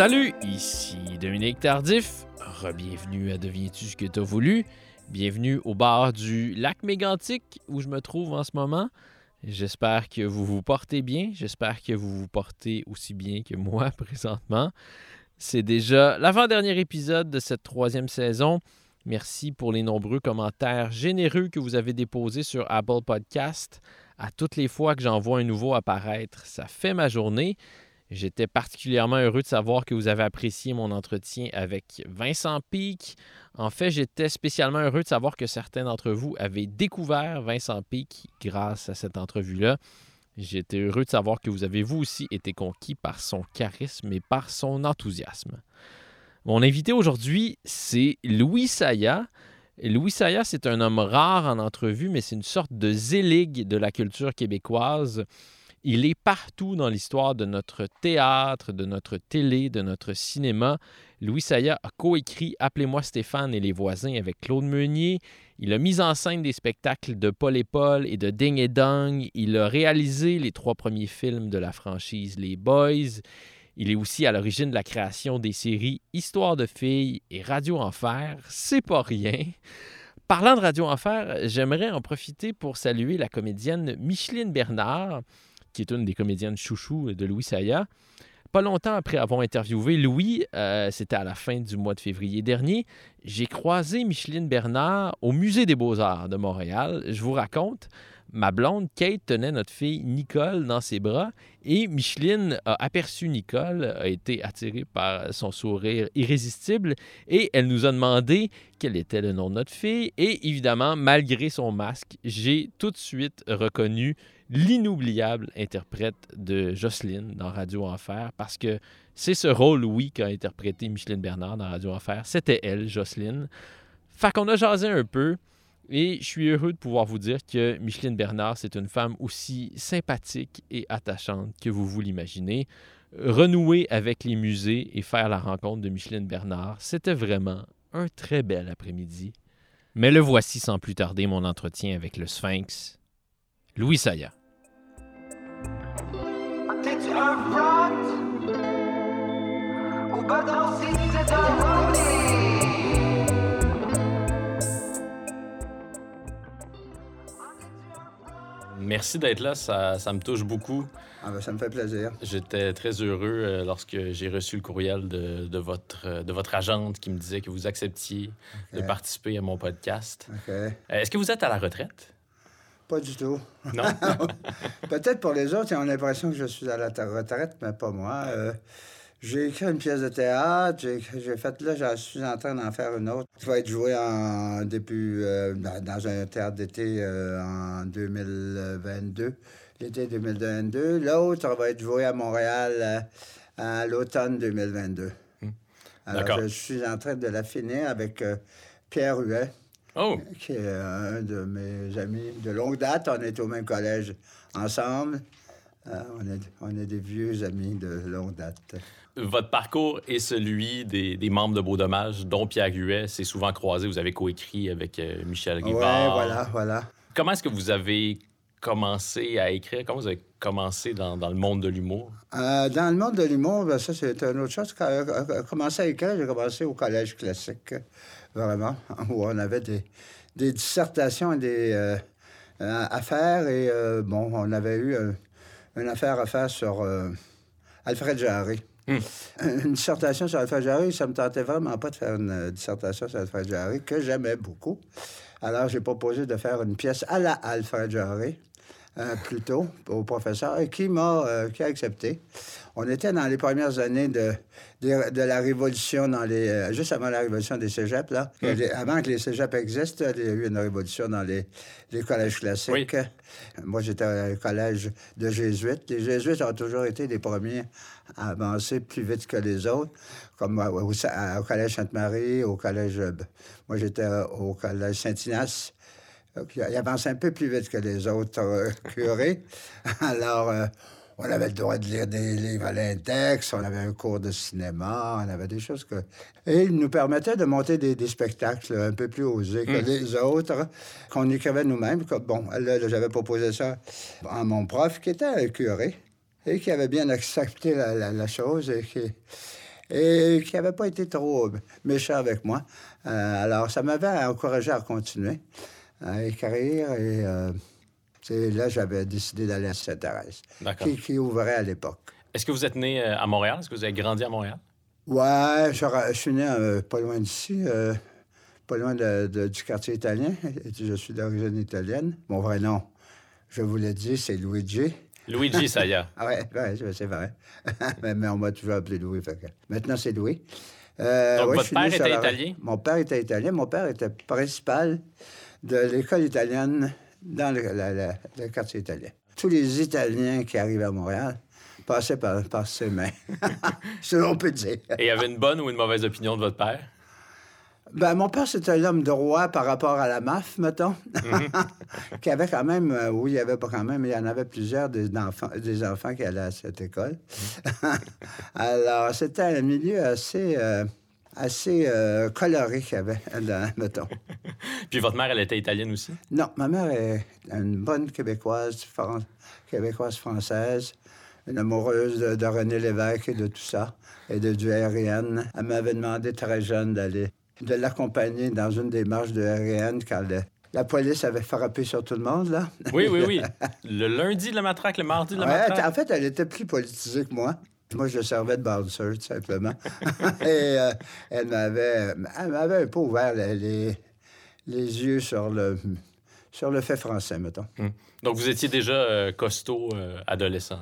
Salut, ici Dominique Tardif. Bienvenue à Deviens-tu ce que t'as voulu? Bienvenue au bar du lac Mégantic où je me trouve en ce moment. J'espère que vous vous portez bien. J'espère que vous vous portez aussi bien que moi présentement. C'est déjà l'avant-dernier épisode de cette troisième saison. Merci pour les nombreux commentaires généreux que vous avez déposés sur Apple Podcast. À toutes les fois que j'en vois un nouveau apparaître, ça fait ma journée. J'étais particulièrement heureux de savoir que vous avez apprécié mon entretien avec Vincent Pic. En fait, j'étais spécialement heureux de savoir que certains d'entre vous avaient découvert Vincent Pic grâce à cette entrevue-là. J'étais heureux de savoir que vous avez vous aussi été conquis par son charisme et par son enthousiasme. Mon invité aujourd'hui, c'est Louis Saya. Louis Saya, c'est un homme rare en entrevue, mais c'est une sorte de zéligue de la culture québécoise. Il est partout dans l'histoire de notre théâtre, de notre télé, de notre cinéma. Louis Saya a coécrit Appelez-moi Stéphane et les voisins avec Claude Meunier. Il a mis en scène des spectacles de Paul et Paul et de Ding et Dong. Il a réalisé les trois premiers films de la franchise Les Boys. Il est aussi à l'origine de la création des séries Histoire de filles et Radio Enfer. C'est pas rien. Parlant de Radio Enfer, j'aimerais en profiter pour saluer la comédienne Micheline Bernard qui est une des comédiennes chouchou de Louis Saya. Pas longtemps après avoir interviewé Louis, euh, c'était à la fin du mois de février dernier, j'ai croisé Micheline Bernard au Musée des Beaux-Arts de Montréal. Je vous raconte, ma blonde Kate tenait notre fille Nicole dans ses bras et Micheline a aperçu Nicole, a été attirée par son sourire irrésistible et elle nous a demandé quel était le nom de notre fille. Et évidemment, malgré son masque, j'ai tout de suite reconnu l'inoubliable interprète de Jocelyne dans Radio Enfer parce que c'est ce rôle, oui, qu'a interprété Micheline Bernard dans Radio Enfer. C'était elle, Jocelyne. Fait qu'on a jasé un peu et je suis heureux de pouvoir vous dire que Micheline Bernard, c'est une femme aussi sympathique et attachante que vous vous l'imaginez. Renouer avec les musées et faire la rencontre de Micheline Bernard, c'était vraiment un très bel après-midi. Mais le voici sans plus tarder mon entretien avec le Sphinx, Louis Saya. Merci d'être là, ça, ça, me touche beaucoup. Ah ben, ça me fait plaisir. J'étais très heureux euh, lorsque j'ai reçu le courriel de, de, votre, euh, de votre agente qui me disait que vous acceptiez de participer à mon podcast. Euh, est-ce que vous êtes à la retraite? Pas du tout. Non? Peut-être pour les autres, ils ont l'impression que je suis à la retraite, mais pas moi. Euh, j'ai écrit une pièce de théâtre, j'ai fait là, je suis en train d'en faire une autre qui va être jouée en début euh, dans un théâtre d'été euh, en 2022, l'été 2022. L'autre va être jouée à Montréal à l'automne 2022. Hmm. Alors, je suis en train de la finir avec Pierre Huet. Oh. Qui est un de mes amis de longue date. On est au même collège ensemble. Euh, on, est, on, est, des vieux amis de longue date. Votre parcours est celui des, des membres de Beau Dommage, dont Pierre Huet s'est souvent croisé. Vous avez coécrit avec euh, Michel Rivard. Oui, voilà, voilà. Comment est-ce que vous avez commencé à écrire? Comment vous avez commencé dans, dans le monde de l'humour? Euh, dans le monde de l'humour, ben, ça, c'est une autre chose. Quand j'ai commencé à écrire, j'ai commencé au collège classique vraiment, où on avait des, des dissertations des, euh, à faire. Et euh, bon, on avait eu euh, une affaire à faire sur Alfred Jarry. Une dissertation sur Alfred Jarry, ça me tentait vraiment pas de faire une dissertation sur Alfred Jarry, que j'aimais beaucoup. Alors, j'ai proposé de faire une pièce à la Alfred Jarry. Plutôt au professeur et qui m'a qui a accepté. On était dans les premières années de, de, la révolution, dans les, euh, juste avant la révolution des cégeps, là. avant que les cégeps existent, il y a eu une révolution dans les, les collèges classiques. Moi, j'étais au collège de jésuites. Les jésuites ont toujours été les premiers à avancer plus vite que les autres, comme au, collège Sainte-Marie, au collège... Euh, moi, j'étais au collège Saint-Ignace. Ils avançaient un peu plus vite que les autres euh, curés. Alors, on avait le droit de lire des livres à l'index, on avait un cours de cinéma, on avait des choses que... Et il nous permettait de monter des, spectacles un peu plus osés que hmm. les autres, qu'on écrivait nous-mêmes. Bon, j'avais proposé ça à mon prof, qui était un curé, et qui avait bien accepté la, chose, et qui... et qui n'avait pas été trop méchant avec moi. Euh, alors, ça m'avait encouragé à continuer, à écrire. Et euh, là j'avais décidé d'aller à Sainte-Thérèse, qui, qui, ouvrait à l'époque. Est-ce que vous êtes né à Montréal? Est-ce que vous avez grandi à Montréal? Ouais, je, suis né pas loin d'ici, pas loin du quartier italien. Je suis d'origine italienne. Mon vrai nom, je vous l'ai dit, c'est Luigi. Luigi Saya. ah ouais, c'est vrai. mais, on m'a toujours appelé Louis. Maintenant, c'est Louis. Euh, Donc, votre père était italien? Mon père était italien. Mon père était principal de l'école italienne dans le, quartier italien. Tous les Italiens qui arrivaient à Montréal passaient par, par ses mains. Ce qu'on peut dire. Et il y avait une bonne ou une mauvaise opinion de votre père? Ben, mon père, c'était un homme droit par rapport à la MAF, mettons. Mhm. qui avait quand même, euh, oui, il y avait pas quand même, il y en avait plusieurs des enfants, des enfants qui allaient à cette école. Mhm. Alors, c'était un milieu assez, euh, assez euh, coloré qu'il y avait, mettons. Puis votre mère, elle était italienne aussi? Non, ma mère est une bonne québécoise, québécoise française, une amoureuse de, René Lévesque et de tout ça, et de du aérienne. Elle m'avait demandé très jeune d'aller de l'accompagner dans une des marches de RN quand la police avait frappé sur tout le monde, là. Oui, oui, oui. Le lundi, la matraque, le mardi, la matraque. En fait, elle était plus politisée que moi. Moi, je servais de bouncer, tout simplement. Et euh, elle m'avait un peu ouvert les, les yeux sur le, sur le fait français, mettons. Hum. Donc, vous étiez déjà euh, costaud euh, adolescent?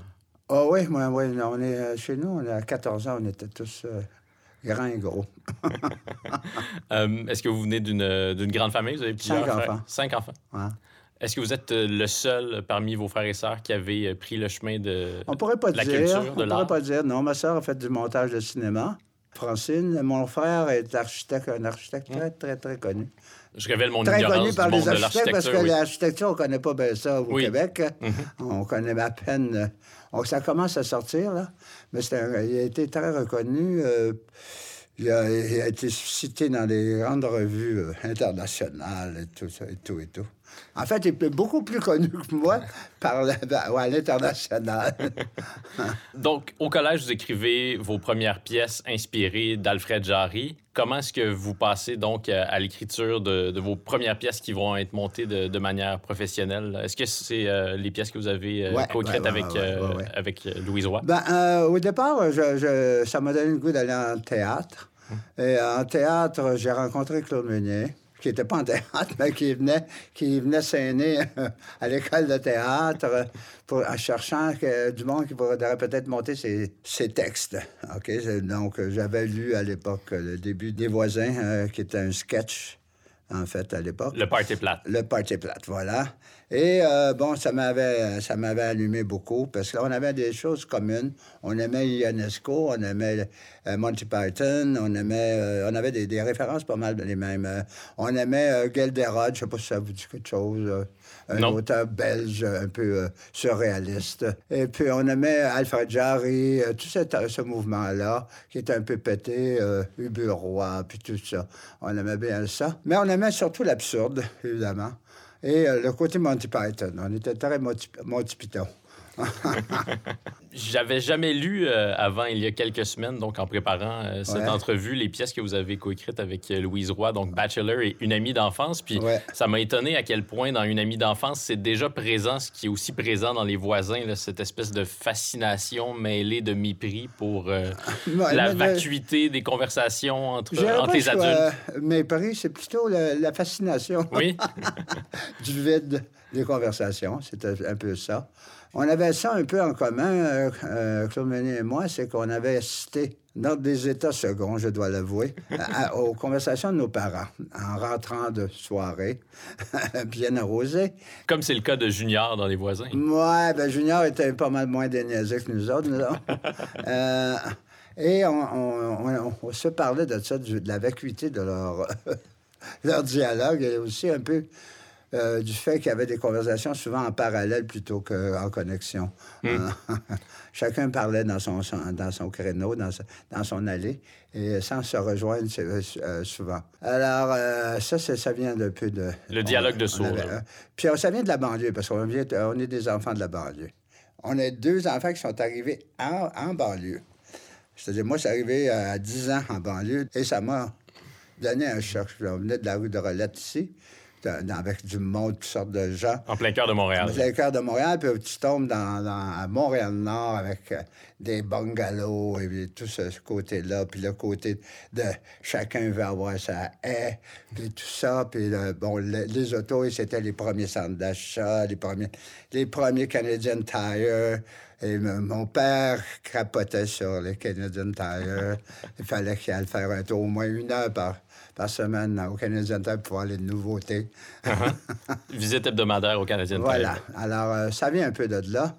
Ah oui, moi, oui, on est, chez nous, on a 14 ans, on était tous grand et gros. Est-ce que vous venez d'une grande famille? Vous avez plusieurs Cinq enfants. Cinq enfants. Est-ce que vous êtes euh, le seul parmi vos frères et sœurs qui avait euh, pris le chemin de, on pourrait pas la dire, culture, de On pourrait pas dire. Non, ma sœur a fait du montage de cinéma. Francine, mon frère est architecte, un architecte très, très, très connu. Je révèle mon très ignorance connu par les architectes parce que oui. l'architecture, on ne connaît pas bien ça au Québec. Mhm. On connaît à peine. ça commence à sortir, là. Mais il a été très reconnu. Il a, été cité dans des grandes revues euh, internationales et tout ça, et tout, et tout. En fait, il est beaucoup plus connu que moi par à l'international. Donc, au collège, vous écrivez vos premières pièces inspirées d'Alfred Jarry. Comment est-ce que vous passez donc à l'écriture de, vos premières pièces qui vont être montées de, manière professionnelle? Est-ce que c'est euh, les pièces que vous avez euh, co-écrites avec, avec Louise Roy? Ben, au départ, je, ça m'a donné le goût d'aller en théâtre. Et en théâtre, j'ai rencontré Claude Meunier, qui n'était pas en théâtre, mais qui venait, qui venait s'aîner à l'école de théâtre pour, en cherchant du monde qui pourrait peut-être monter ses, textes. Donc, j'avais lu à l'époque le début des voisins, euh, qui était un sketch, en fait, à l'époque. Le Party Plate. Le Party Plate, voilà. Et euh, bon, ça m'avait, ça m'avait allumé beaucoup parce qu'on avait des choses communes. On aimait Ionesco, on aimait euh, Monty Python, on aimait, euh, on avait des, références pas mal les mêmes. on aimait Gelderod, je sais pas si ça vous dit quelque chose. Un auteur belge un peu surréaliste. Et puis on aimait Alfred Jarry, tout ce mouvement-là qui était un peu pété, Ubu Roy, puis tout ça. On aimait bien ça. Mais on aimait surtout l'absurde, évidemment et euh, le côté Monty Python. On était très Monty, Monty Python. J'avais jamais lu euh, avant, il y a quelques semaines, donc en préparant euh, cette entrevue, les pièces que vous avez coécrites avec euh, Louise Roy, donc Bachelor et Une amie d'enfance. Puis ça m'a étonné à quel point dans Une amie d'enfance, c'est déjà présent, ce qui est aussi présent dans Les voisins, cette espèce de fascination mêlée de mépris pour la vacuité des conversations entre, entre les adultes. mépris, c'est plutôt la, fascination. Oui. du vide des conversations. C'était un peu ça. On avait ça un peu en commun, euh, euh, Claude Meunier et moi, c'est qu'on avait assisté dans des états seconds, je dois l'avouer, aux conversations de nos parents en rentrant de soirée, bien arrosé. Comme c'est le cas de Junior dans Les Voisins. Ouais, ben Junior était pas mal moins déniaisé que nous autres, nous euh, et on, se parlait de ça, de la vacuité de leur, leur dialogue et aussi un peu euh, du fait qu'il y avait des conversations souvent en parallèle plutôt qu'en connexion. Hmm. Euh, chacun parlait dans son, dans son créneau, dans, dans son allée, et sans se rejoindre euh, souvent. Alors, ça, ça vient d'un peu de... Le dialogue de sourds. Puis ça vient de la banlieue, parce qu'on on est des enfants de la banlieue. On a deux enfants qui sont arrivés en, en banlieue. C'est-à-dire, moi, c'est arrivé à 10 ans en banlieue et ça m'a donné un choc. Je venais de la rue de Rolette ici avec du monde, toutes sortes de gens. En plein cœur de Montréal. En plein cœur de Montréal, puis tu tombes dans, à Montréal-Nord avec euh, des bungalows et tout ce, côté-là, puis le côté de chacun veut avoir sa haie, puis tout ça, puis bon, les autos, c'était les premiers centres d'achat, les premiers, les premiers Canadian Tire. Et mon père crapotait sur les Canadian Tire. Il fallait qu'il aille faire un tour au moins une heure par par semaine au Canadien Tire pour voir les nouveautés. Uh-huh. Visite hebdomadaire au Canadien. Voilà. Alors, euh, ça vient un peu de là,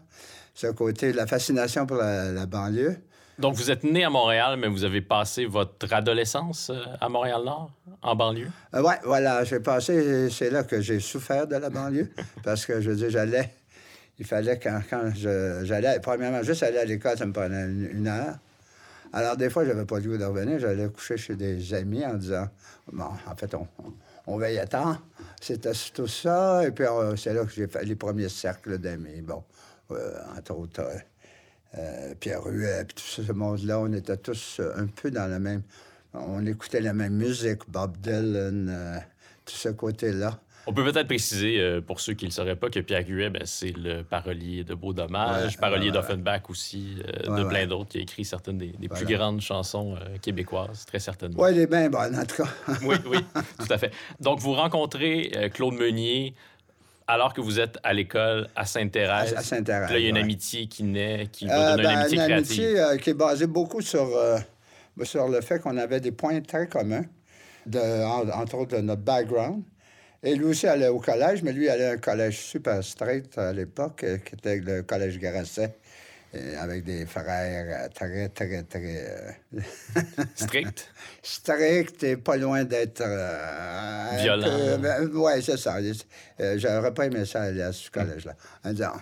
ce côté, la fascination pour la, banlieue. Donc, vous êtes né à Montréal, mais vous avez passé votre adolescence euh, à Montréal-Nord, en banlieue? Euh, oui, voilà. J'ai passé... C'est là que j'ai souffert de la banlieue, parce que, je veux dire, j'allais... Il fallait, quand, quand j'allais... Premièrement, juste aller à l'école, ça me prenait une heure. Alors, des fois, j'avais pas le goût de revenir. J'allais coucher chez des amis en disant Bon, en fait, on, on veille à temps. C'était tout ça. Et puis, euh, c'est là que j'ai fait les premiers cercles d'amis. Bon, euh, entre autres, euh, Pierre Ruet, puis tout ce monde-là, on était tous un peu dans la même. On écoutait la même musique, Bob Dylan, tout ce côté-là. On peut peut-être préciser, euh, pour ceux qui ne le sauraient pas, que Pierre Guet, ben, c'est le parolier de Beau Dommage, parolier d'Offenbach aussi, euh, de plein d'autres, qui a écrit certaines des, plus grandes chansons euh, québécoises, très certainement. Oui, il est bien bon, en tout cas. oui, oui, tout à fait. Donc, vous rencontrez Claude Meunier alors que vous êtes à l'école à Sainte-Thérèse. À, Sainte-Thérèse. Là, il y a une amitié qui naît, qui va donner une ben, amitié créative. Une amitié qui est basée beaucoup sur, sur le fait qu'on avait des points très communs, de, entre autres de notre background. Et lui aussi allait au collège, mais lui allait à un collège super strict à l'époque, euh, qui était le collège Grasset. Euh, avec des frères euh, très, très, très... Strict? strict et pas loin d'être... Violent. Ben, oui, c'est ça. J'aurais pas aimé ça aller à ce collège-là.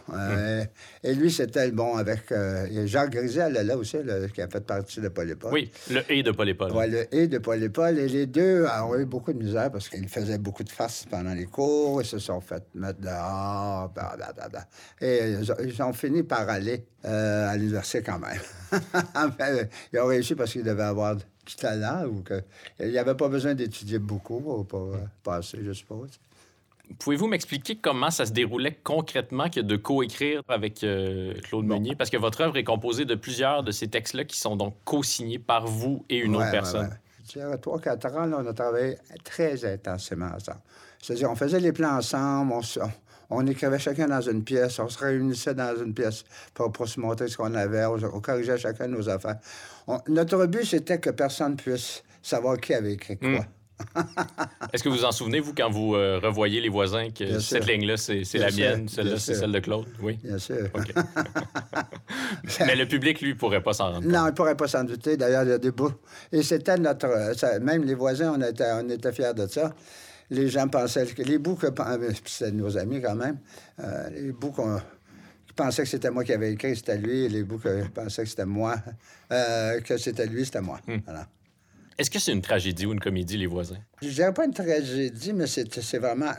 Hum. et lui, c'était bon avec... Jacques Griset, allait là aussi, qui a fait partie de Paul Paul. Oui, le « et » de Paul Paul. Oui, le « et » de Paul Paul. Et les deux ont eu beaucoup de misère parce qu'ils faisaient beaucoup de farces pendant les cours. Ils se sont fait mettre dehors. Et ils ont fini par aller euh, à l'université quand même. enfin, ils ont réussi parce qu'ils devaient avoir du talent ou qu'il n'y avait pas besoin d'étudier beaucoup pour, euh, passer, je suppose. Pouvez-vous m'expliquer comment ça se déroulait concrètement que de coécrire avec euh, Claude Meunier? Parce que votre œuvre est composée de plusieurs de ces textes-là qui sont donc co-signés par vous et une autre personne. Ouais, ouais. Trois, quatre ans, on a travaillé très intensément ensemble. C'est-à-dire, on faisait les plans ensemble, on, on écrivait chacun dans une pièce, on se réunissait dans une pièce pour, se montrer ce qu'on avait, on, corrigeait chacun nos affaires. notre but, c'était que personne puisse savoir qui avait écrit quoi. Hmm. Est-ce que vous en souvenez, vous, quand vous euh, revoyez les voisins, que cette ligne-là, c'est la mienne, celle-là, c'est celle de Claude? Oui. Bien sûr. Mais le public, lui, ne pourrait pas s'en rendre compte. Non, il ne pourrait pas s'en douter. D'ailleurs, il y a des bouts. Et c'était notre. Euh, même les voisins, on était, on était fiers de ça les gens pensaient que les bouts que c'était nos amis quand même, euh, les bouts qui pensaient que c'était moi qui avais écrit, c'était lui, et les bouts qui pensaient que c'était moi, euh, que c'était lui, c'était moi. Hmm. Est-ce que c'est une tragédie ou une comédie, les voisins? Je dirais pas une tragédie, mais c'est vraiment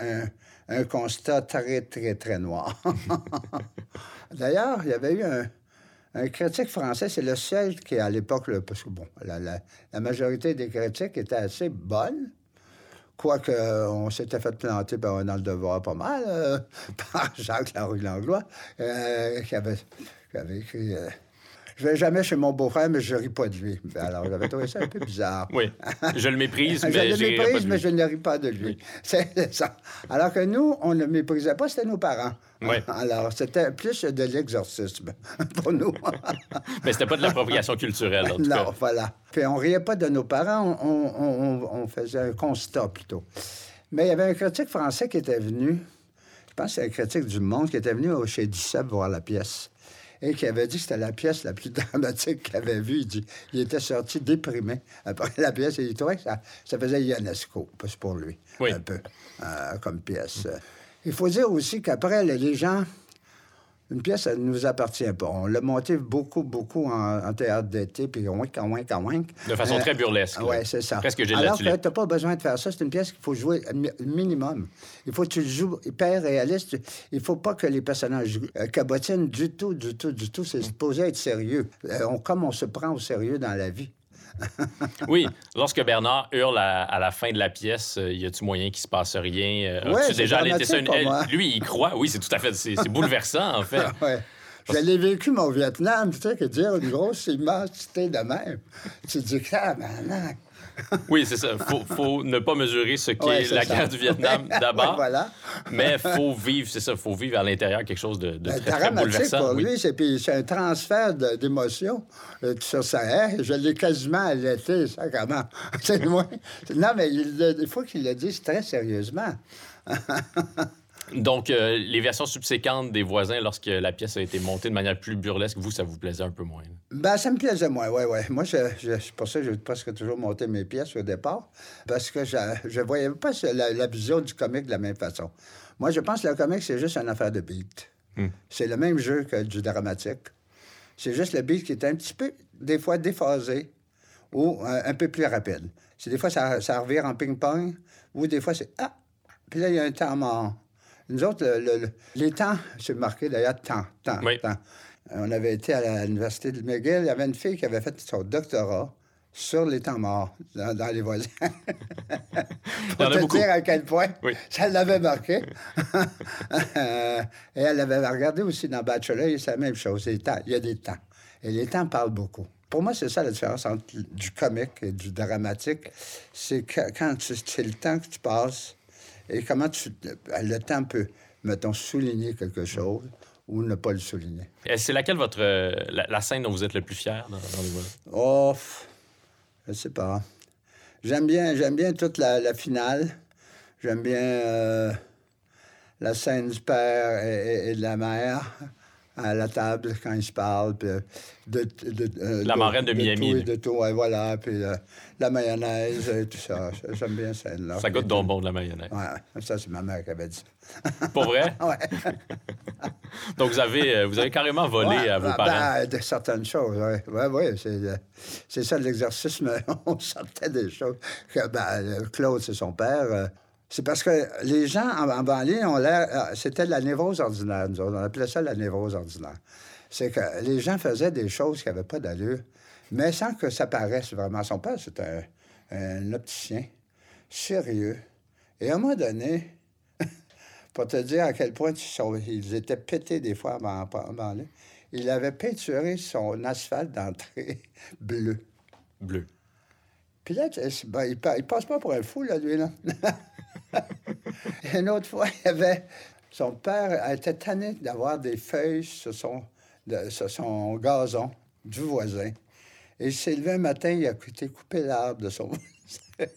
un, constat très, très, très noir. D'ailleurs, il y avait eu un, critique français, c'est le seul qui, à l'époque, parce que, bon, la, majorité des critiques étaient assez bonnes, Quoique, on s'était fait planter dans le devoir pas mal euh, par Jacques Larue Langlois, euh, qui, avait, écrit euh, Je vais jamais chez mon beau-frère, mais je ris pas de lui. Alors, j'avais trouvé ça un peu bizarre. Oui. Je le méprise, mais je le méprise, mais je ne ris pas de lui. C'est ça. Alors que nous, on ne le méprisait pas, c'était nos parents. Oui. Alors, c'était plus de l'exorcisme pour nous. Mais c'était pas de l'appropriation culturelle, en tout non, voilà. Puis on riait pas de nos parents, on, faisait un constat plutôt. Mais il y avait un critique français qui était venu, je pense que c'est un critique du Monde, qui était venu chez Dissep voir la pièce et qui avait dit que c'était la pièce la plus dramatique qu'il avait vue. Il, il était sorti déprimé après la pièce et il trouvait que ça, faisait Ionesco, pas pour lui, un peu, euh, comme pièce. Il faut dire aussi qu'après, les gens, Une pièce, elle ne nous appartient pas. On l'a montée beaucoup, beaucoup en, théâtre d'été, puis moins, quand moins. De façon euh, très burlesque. Oui, c'est ça. Presque Alors que tu n'as pas besoin de faire ça. C'est une pièce qu'il faut jouer minimum. Il faut que tu le joues hyper réaliste. Il ne faut pas que les personnages euh, cabotinent du tout, du tout, du tout. C'est supposé être sérieux. Euh, on, comme on se prend au sérieux dans la vie. oui, lorsque Bernard hurle à, la fin de la pièce, euh, y a-tu moyen qu'il se passe rien? Euh, ouais, déjà allé Lui, il croit? Oui, c'est tout à fait. C'est bouleversant, en fait. ouais. Je l'ai vécu, mon Vietnam, tu sais, que dire une grosse immensité de même. Tu dis, ah, ben, oui, c'est ça. Il faut, ne pas mesurer ce qu'est la guerre du Vietnam d'abord. voilà. mais il faut vivre, c'est ça, il faut vivre à l'intérieur quelque chose de, de ben, très, très, bouleversant. pour lui, c'est un transfert d'émotions euh, sur sa haie. Je l'ai quasiment allaité, ça, comment? non, mais il, il faut qu'il le dise très sérieusement. Donc, euh, les versions subséquentes des voisins, lorsque la pièce a été montée de manière plus burlesque, vous, ça vous plaisait un peu moins? Ben, ça me plaisait moins, oui, oui. Moi, je, je, pour ça que j'ai presque toujours monté mes pièces au départ, parce que je ne voyais pas la, vision du comique de la même façon. Moi, je pense que le comique, c'est juste une affaire de beat. Hmm. C'est le même jeu que du dramatique. C'est juste le beat qui est un petit peu, des fois, déphasé ou euh, un peu plus rapide. C'est des fois, ça, ça revire en ping-pong, ou des fois, c'est Ah! Puis là, il y a un temps mort. Nous autres, les temps, c'est marqué d'ailleurs temps, temps, temps. On avait été à l'université de McGill, il y avait une fille qui avait fait son doctorat sur les temps morts dans, les voisins. Pour te dire à quel point ça l'avait marqué. Et elle avait regardé aussi dans Bachelor, c'est la même chose. Il y a des temps. Et les temps parlent beaucoup. Pour moi, c'est ça la différence entre du comique et du dramatique. C'est que quand c'est le temps que tu passes et comment tu, le temps peut, mettons, souligner quelque chose ou ne pas le souligner? C'est laquelle votre euh, la, scène dont vous êtes le plus fier dans, dans les Oh, je sais pas. J'aime bien, j'aime bien toute la, finale. J'aime bien euh, la scène du père et de la mère à la table quand ils se parlent. Puis euh, de, de, euh, la marraine de, Miami. Tout, de tout, ouais, voilà. Puis euh, la mayonnaise et tout ça. J'aime bien ça. Là. Ça goûte donc bon de la mayonnaise. Ouais, ça, c'est ma mère qui avait dit. Pour vrai? ouais. donc, vous avez, vous avez carrément volé à vos ben, parents? Ben, de certaines choses, oui. Oui, oui. C'est ça l'exercice, mais on sortait des choses. Ben, Claude, c'est son père. C'est parce que les gens en, banlieue ont l'air. Euh, c'était la névrose ordinaire, nous On appelait ça la névrose ordinaire. C'est que les gens faisaient des choses qui n'avaient pas d'allure, mais sans que ça paraisse vraiment. Son père, c'était un, opticien sérieux. Et à un moment donné, pour te dire à quel point ils étaient pétés des fois en, banlieue, il avait peinturé son asphalte d'entrée bleu. Bleu. Puis là, ben, il, il, passe pas pour un fou, là, lui, là. Une autre fois, il avait. Son père était tanné d'avoir des feuilles sur son, gazon du voisin. Et il s'est levé un matin, il a couper l'arbre de son voisin.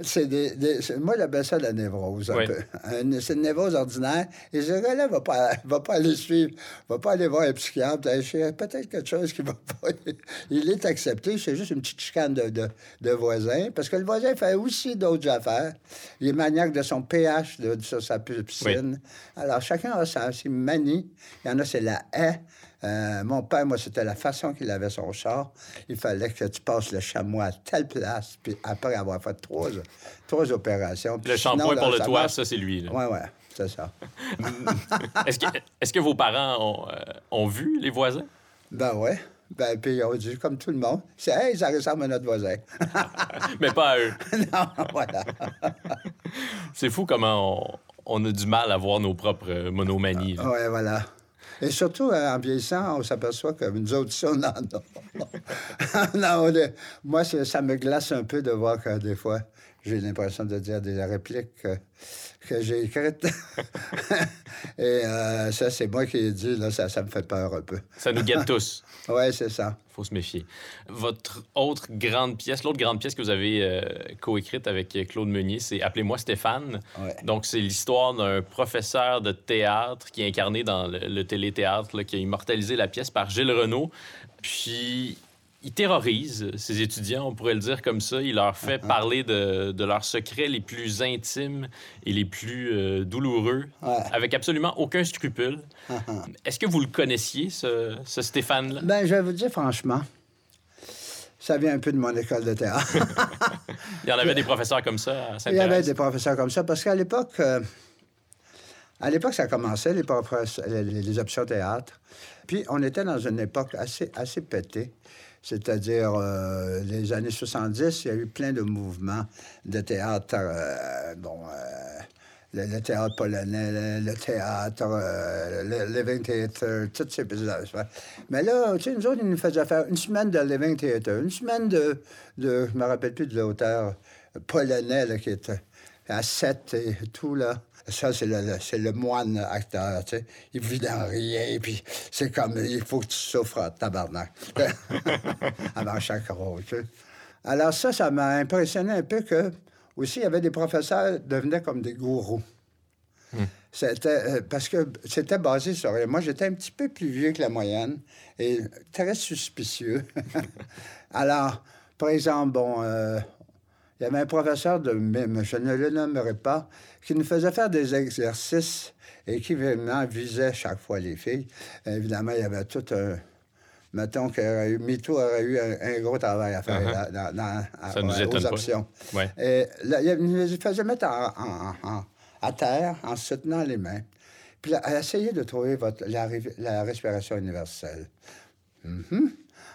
C'est des, moi, j'appelle ça la névrose, un peu. C'est une névrose ordinaire. Et ce gars-là ne va pas, va pas aller suivre, va pas aller voir un psychiatre. Peut-être quelque chose qui va pas. Il est accepté, c'est juste une petite chicane de, de, de, voisin. Parce que le voisin fait aussi d'autres affaires. Il est maniaque de son pH de, sur sa piscine. Alors, chacun a sa, manie. Il y en a, c'est la haie. Euh, mon père, moi, c'était la façon qu'il avait son char. Il fallait que tu passes le chamois à telle place, puis après avoir fait trois, trois opérations. Le shampoing pour le toit, ça, c'est lui. Oui, oui, c'est ça. est-ce, que, est que, vos parents ont, euh, ont, vu les voisins? Ben oui. Ben, puis ils ont dit, comme tout le monde, c'est Hey, ça ressemble à notre voisin. Mais pas à eux. non, voilà. c'est fou comment on, on, a du mal à voir nos propres monomanies. Oui, voilà. Et surtout, euh, en vieillissant, on s'aperçoit que nous autres, ça, non, non. moi, ça me glace un peu de voir que des fois, j'ai l'impression de dire des répliques que, j'ai écrites. Et euh, ça, c'est moi qui ai dit, là, ça, ça me fait peur un peu. Ça nous guette tous. oui, c'est ça. Il faut se méfier. Votre autre grande pièce, l'autre grande pièce que vous avez euh, coécrite avec Claude Meunier, c'est Appelez-moi Stéphane. Donc, c'est l'histoire d'un professeur de théâtre qui est incarné dans le, le téléthéâtre, qui a immortalisé la pièce par Gilles Renaud. Puis, il terrorise ses étudiants, on pourrait le dire comme ça. Il leur fait parler de, de leurs secrets les plus intimes et les plus euh, douloureux, avec absolument aucun scrupule. Est-ce que vous le connaissiez, ce, ce Stéphane-là? Ben, je vais vous dire franchement, ça vient un peu de mon école de théâtre. il y en avait des professeurs comme ça à Il y avait des professeurs comme ça, parce qu'à l'époque, euh, à l'époque, ça commençait, les, les, les options théâtre. Puis on était dans une époque assez, assez pétée. C'est-à-dire, euh, les années 70, il y a eu plein de mouvements de théâtre. Euh, bon, euh, le, théâtre polonais, le, théâtre, le Living Theatre, toutes ces petites Mais là, tu sais, nous autres, ils nous faisaient faire une semaine de Living Theatre, une semaine de, de je me rappelle plus de l'auteur polonais qui était à 7 et tout, là. Ça, c'est le, moine acteur, tu sais. Il vit dans rien, puis c'est comme, il faut que tu souffres tabarnak. Avant chaque rôle, tu sais. Alors ça, ça m'a impressionné un peu que, aussi, il y avait des professeurs qui devenaient comme des gourous. Hmm. C'était euh, parce que c'était basé sur. Moi, j'étais un petit peu plus vieux que la moyenne et très suspicieux. Alors, par exemple, bon, euh, il y avait un professeur de même, je ne le nommerai pas, qui nous faisait faire des exercices et qui vraiment visait chaque fois les filles. Évidemment, il y avait tout un. Mettons que Mito aurait eu un, gros travail à faire uh-huh. dans, dans, Ça nous aux options. Et il nous faisait mettre à terre en se tenant les mains, puis à essayer de trouver votre, la, respiration universelle. Mm-hmm.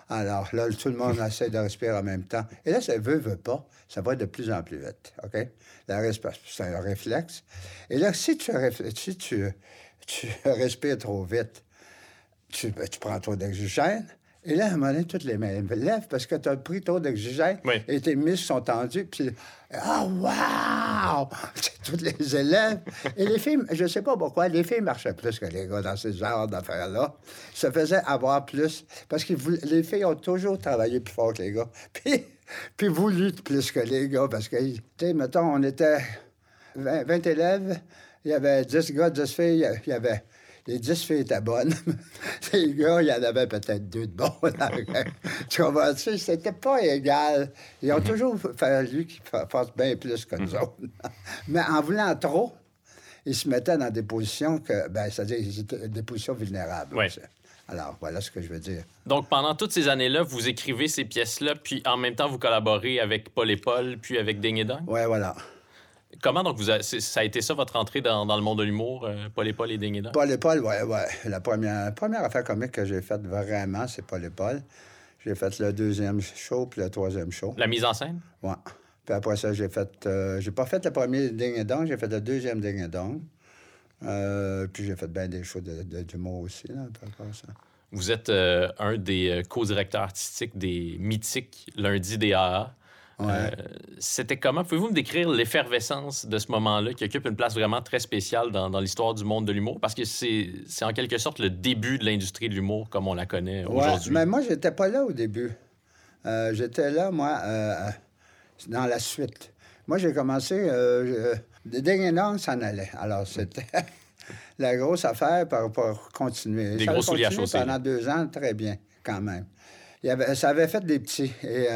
Alors là, tout le monde essaie de respirer en même temps. Et là, ça veut, veut pas, ça va de plus en plus vite. OK? C'est un réflexe. Et là, si tu, si tu, tu respires trop vite, tu, ben, tu prends trop d'oxygène, et là, à un moment donné, toutes les mains lèvent parce que tu as pris trop d'oxygène et tes muscles sont tendus. Puis, ah, oh, wow! Toutes les élèves. Et les filles, je ne sais pas pourquoi, les filles marchaient plus que les gars dans ces genres d'affaires-là. Se faisaient avoir plus parce que les filles ont toujours travaillé plus fort que les gars. Puis, puis voulu plus que les gars parce que, tu sais, mettons, on était 20, 20 élèves, il y avait 10 gars, 10 filles, il y avait les 10 filles étaient bonnes. les gars, il y en avait peut-être deux de bons. tu tu c'était pas égal. Ils ont toujours fallu qu'ils fassent bien plus que nous autres. Mais en voulant trop, ils se mettaient dans des positions que, ben, c'est-à-dire des positions vulnérables. Alors, voilà ce que je veux dire. Donc, pendant toutes ces années-là, vous écrivez ces pièces-là, puis en même temps, vous collaborez avec Paul et Paul, puis avec Ding et Dong? Oui, voilà. Comment donc vous ça a été ça votre entrée dans, le monde de l'humour, euh, Paul et Paul et Ding et Paul et Paul, oui, oui. La première, première affaire comique que j'ai faite vraiment, c'est Paul et Paul. J'ai fait le deuxième show puis le troisième show. La mise en scène? Oui. Puis après ça, j'ai fait. Euh, j'ai pas fait le premier Ding Dong, j'ai fait le deuxième Ding Dong. Euh, puis j'ai fait bien des shows d'humour de, aussi, là, ça. Vous êtes un des co-directeurs artistiques des mythiques Lundi des AA. Euh, c'était comment? Pouvez-vous me décrire l'effervescence de ce moment-là qui occupe une place vraiment très spéciale dans, l'histoire du monde de l'humour? Parce que c'est en quelque sorte le début de l'industrie de l'humour comme on la connaît aujourd'hui. Mais moi, j'étais pas là au début. Euh, j'étais là, moi, euh, dans la suite. Moi, j'ai commencé... Des ça s'en allait. Alors, c'était... la grosse affaire pour, pour continuer. Des gros souliers à. Pendant deux ans, très bien, quand même. Il y avait, ça avait fait des petits. Et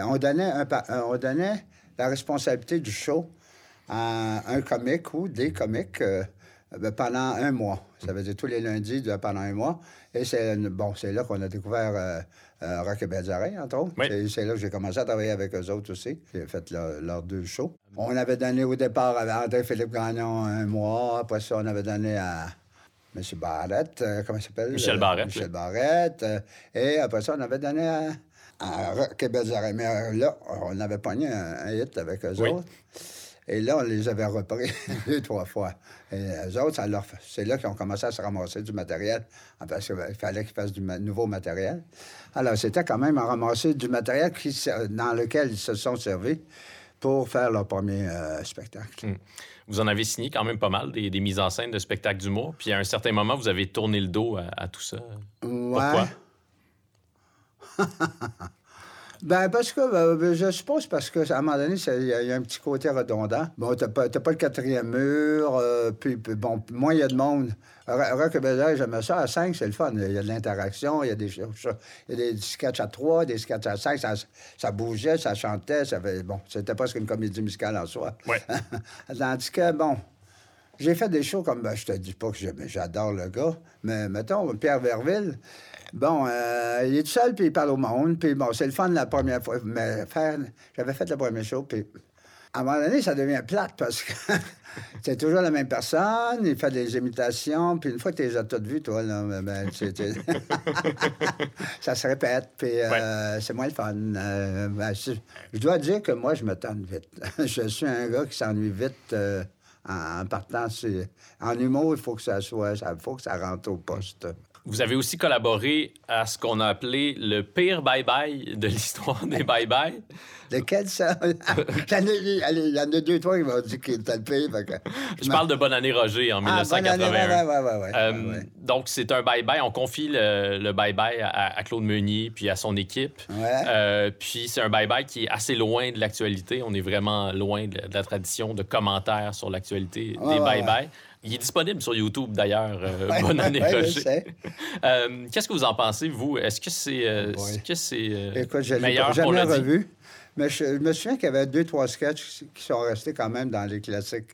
on donnait, un, on donnait la responsabilité du show à un comique ou des comiques euh, ben, pendant un mois. Ça veut dire tous les lundis pendant un mois. Et c'est bon, c'est là qu'on a découvert euh, euh Rock et entre autres. C'est là que j'ai commencé à travailler avec eux autres aussi. J'ai fait leurs deux shows. On avait donné au départ à André-Philippe Gagnon un mois. Après ça, on avait donné à M. Barrette, euh, comment il s'appelle? Michel Barrette. Michel Barrette. et après ça, on avait donné à à Québec Mais euh, là, on avait pogné un, hit avec eux autres. Et là, on les avait repris deux, trois fois. Et eux autres, c'est là qu'ils ont commencé à se ramasser du matériel, parce qu'il fallait qu'ils fassent du nouveau matériel. Alors, c'était quand même à ramasser du matériel qui, dans lequel ils se sont servis pour faire leur premier euh, spectacle. Hmm. Vous en avez signé quand même pas mal, des, mises en scène de spectacles d'humour. Puis à un certain moment, vous avez tourné le dos à, tout ça. Ouais. Pourquoi? Ben, parce que, euh, ben, je suppose, parce qu'à un moment donné, il y, a un petit côté redondant. Bon, t'as pas, pas le quatrième mur, euh, puis, bon, moins il y a de monde. Rock Bel j'aimais ça. À 5, c'est le fun. Il y a de l'interaction, il y a des il y a des sketchs à 3, des sketchs à 5. Ça, ça bougeait, ça chantait. Ça avait, bon, c'était presque une comédie musicale en soi. Ouais. Tandis que, bon, j'ai fait des shows comme, ben, je te dis pas que j'adore le gars, mais mettons, Pierre Verville, bon, euh, il est tout seul, puis il parle au monde, puis bon, c'est le fun la première fois. Mais faire, j'avais fait le premier show, puis à un moment donné, ça devient plate parce que c'est toujours la même personne, il fait des imitations, puis une fois que tu les as toutes vues, toi, là, ben, ben ça se répète, puis euh, c'est moins le fun. Euh, ben, je dois dire que moi, je me tente vite. je suis un gars qui s'ennuie vite euh, en, partant. En humour, il faut que ça soit, il faut que ça rentre au poste. Vous avez aussi collaboré à ce qu'on a appelé le pire bye-bye de l'histoire des bye-bye. Lequel ça? il y en a deux, trois qui m'ont dit qu'il était le pire. Je parle de Bonne année Roger en 1981. donc, c'est un bye-bye. On confie le bye-bye à, Claude Meunier puis à son équipe. Euh, puis c'est un bye-bye qui est assez loin de l'actualité. On est vraiment loin de, la tradition de commentaires sur l'actualité des bye-bye. Il est disponible sur YouTube, d'ailleurs. Euh, bonne année, Roger. Euh, qu'est-ce que vous en pensez, vous? Est-ce que c'est euh, que c'est Écoute, je l'ai jamais revu. Mais je, me souviens qu'il y avait deux, trois sketchs qui sont restés quand même dans les classiques.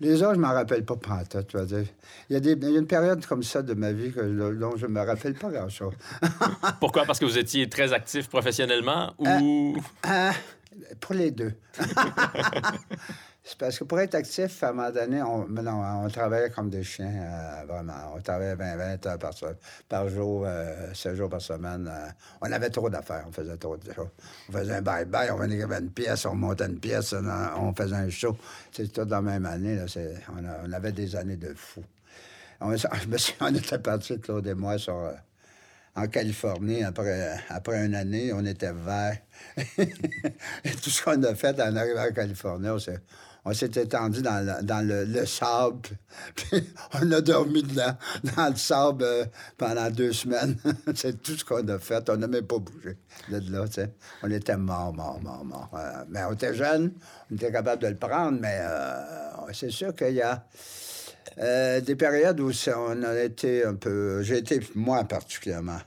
Les autres, je ne m'en rappelle pas pantoute, tu vas dire. Il y, a des, il y, a une période comme ça de ma vie que, dont je ne me rappelle pas grand-chose. Pourquoi? Parce que vous étiez très actif professionnellement ou... pour les deux. C'est parce que pour être actif, à un moment donné, on, non, on travaillait comme des chiens, euh, vraiment. On travaillait 20, 20 heures par, jour, euh, 7 jours par semaine. Euh. on avait trop d'affaires, on faisait trop de choses. On faisait un bye-bye, on venait une pièce, on montait une pièce, on, faisait un show. C'est tout dans la même année. On, avait des années de fou. On, était partis, Claude et moi, sur euh, en Californie, après, après une année, on était vert. tout ce qu'on a fait en arrivant en Californie, on s'est, on s'est étendu dans, le, dans le, sable. Puis on a dormi dedans, dans le sable euh, pendant deux semaines. c'est tout ce qu'on a fait. On n'a même pas bougé là. On était morts, morts, morts, morts. Euh, mais on était jeunes, on était capable de le prendre, mais euh, c'est sûr qu'il y a des périodes où on a été un peu. J'ai été, moi particulièrement.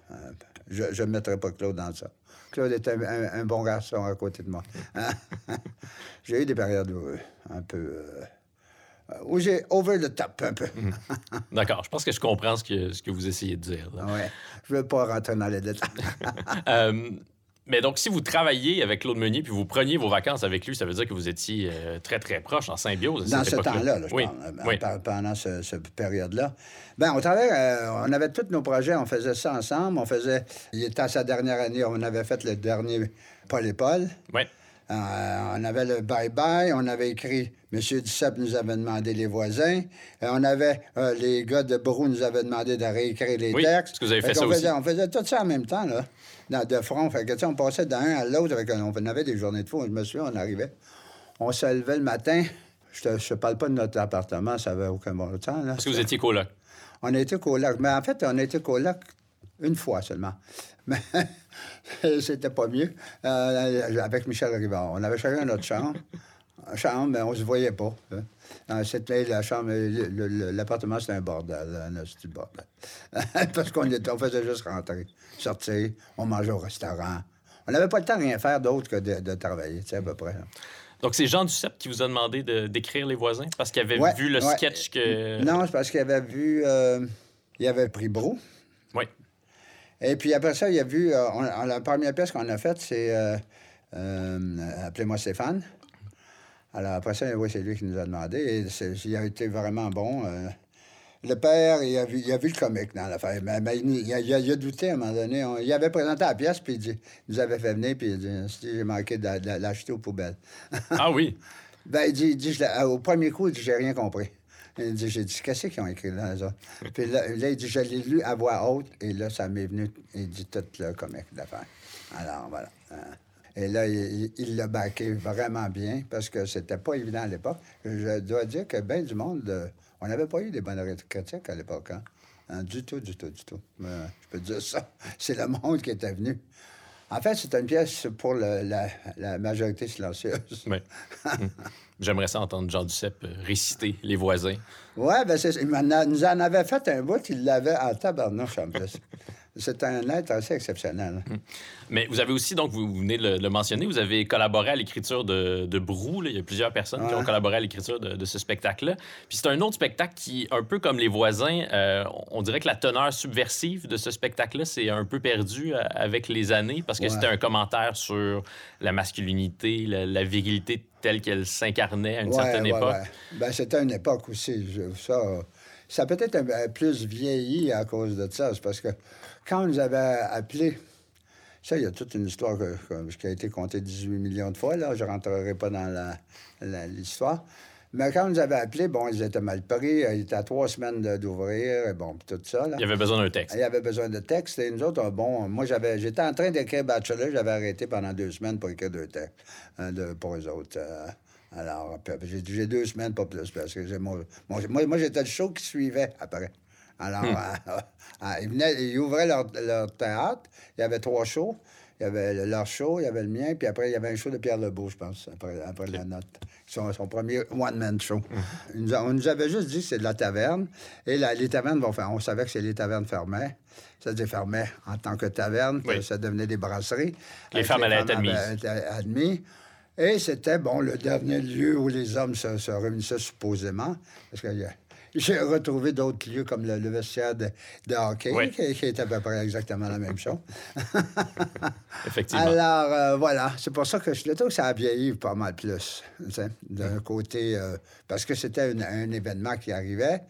je ne mettrai pas Claude dans ça. Claude était un, bon garçon à côté de moi. j'ai eu des périodes où, un peu. Euh, où j'ai over the top un peu. Mhm. D'accord. Je pense que je comprends ce que, ce que vous essayez de dire. Oui. Je ne veux pas rentrer dans les détails. euh, mais donc, si vous travailliez avec Claude Meunier puis vous preniez vos vacances avec lui, ça veut dire que vous étiez euh, très, très proche, en symbiose. Dans ce temps-là, je oui. parle, pendant cette période-là. Ben, on travaillait, euh, on avait tous nos projets, on faisait ça ensemble. On faisait, il était à sa dernière année, on avait fait le dernier Paul et Paul. Oui. Euh, on avait le bye-bye, on avait écrit M. Duceppe nous avait demandé les voisins. on avait les gars de Brou nous avaient demandé de réécrire les oui, textes. Parce que vous avez fait, ça aussi. on faisait tout ça en même temps, là de front. Fait que, on passait d'un à l'autre. Avec, on avait des journées de fou. Je me souviens, on arrivait. On se levait le matin. Je ne parle pas de notre appartement, ça n'avait aucun bon temps. Là. Est-ce que vous étiez coloc? On était coloc. Mais en fait, on était coloc une fois seulement. Mais c'était pas mieux. Euh, avec Michel Rivard. On avait chacun notre chambre. Chambre, mais on se voyait pas. Hein. C'était la chambre, l'appartement, c'était un bordel, un bordel. Parce qu'on on faisait juste rentrer sortir, on mangeait au restaurant. On n'avait pas le temps de rien faire d'autre que de, travailler, tu sais, à peu près. Donc, c'est Jean Duceppe qui vous a demandé d'écrire Les Voisins? Parce qu'il avait vu le sketch que. Non, c'est parce qu'il avait vu. Euh, il avait pris Brou. Oui. Et puis après ça, il a vu. Euh, la première pièce qu'on a faite, c'est euh, Appelez-moi Stéphane. Alors après ça, oui, c'est lui qui nous a demandé. Et il a été vraiment bon. Le père, il a vu, il a vu le comique dans l'affaire. Mais, il, a, il, a, douté à un moment donné. il avait présenté la pièce, puis il, nous avait fait venir, puis il dit J'ai manqué de, l'acheter aux poubelles. ah oui ben, il dit, il dit Au premier coup, il dit J'ai rien compris. Il dit J'ai dit Qu'est-ce qu'ils ont écrit là, autres Puis là, il dit Je l'ai lu à voix haute, et là, ça m'est venu. Il dit tout le comique de l'affaire. Alors, voilà. Et là, il l'a baqué vraiment bien parce que c'était pas évident à l'époque. Je dois dire que bien du monde on n'avait pas eu des bonnes critiques à l'époque, hein? hein? Du tout, du tout, du tout. je peux dire ça. C'est le monde qui était venu. En fait, c'est une pièce pour la, majorité silencieuse. Oui. Hum. J'aimerais ça entendre Jean Duceppe réciter Les voisins. Oui, ben il nous en avait fait un bout, il l'avait en tabarnouche en plus. c'est un être assez exceptionnel. Hum. Mais vous avez aussi, donc, vous venez de le, mentionner, vous avez collaboré à l'écriture de, de Brou. Il y a plusieurs personnes qui ont collaboré à l'écriture de, ce spectacle-là. Puis c'est un autre spectacle qui, un peu comme Les Voisins, euh, on dirait que la teneur subversive de ce spectacle-là s'est un peu perdue euh, avec les années parce que c'était un commentaire sur la masculinité, la, virilité telle qu'elle s'incarnait à une certaine époque. Ben, c'était une époque aussi. Ça, ça peut-être un, plus vieilli à cause de ça. C'est parce que quand on nous avait appelés, ça, il y a toute une histoire qui a été contée 18 millions de fois. Là. Je ne rentrerai pas dans l'histoire. Mais quand on nous avait appelés, bon, ils étaient mal pris. Ils étaient à trois semaines d'ouvrir, et bon, tout ça. Là. Il y avait besoin d'un texte. Il y avait besoin de texte. Et nous autres, bon, moi, j'avais, j'étais en train d'écrire Bachelor. J'avais arrêté pendant deux semaines pour écrire deux textes hein, pour eux autres. Euh, alors, j'ai deux semaines, pas plus, parce que moi, moi j'étais le show qui suivait après. Alors, hmm. euh, euh, ils, venaient, ils, ouvraient leur, théâtre. Il y avait trois shows. Il y avait leur show, il y avait le mien, puis après, il y avait un show de Pierre Lebeau, je pense, après, après la note. Son, son premier one-man show. Hmm. on nous avait juste dit que c'est de la taverne. Et les tavernes vont faire. On savait que c'est les tavernes fermées. Ça se fermait en tant que taverne, ça devenait des brasseries. Les femmes allaient être admises. Et c'était, bon, le dernier lieu où les hommes se, réunissaient supposément. Parce que j'ai retrouvé d'autres lieux comme le, vestiaire de, hockey, qui, était à peu près exactement la même chose. Effectivement. Alors, euh, voilà. C'est pour ça que je trouve que ça a vieilli pas mal plus. D'un côté, euh, parce que c'était un, événement qui arrivait.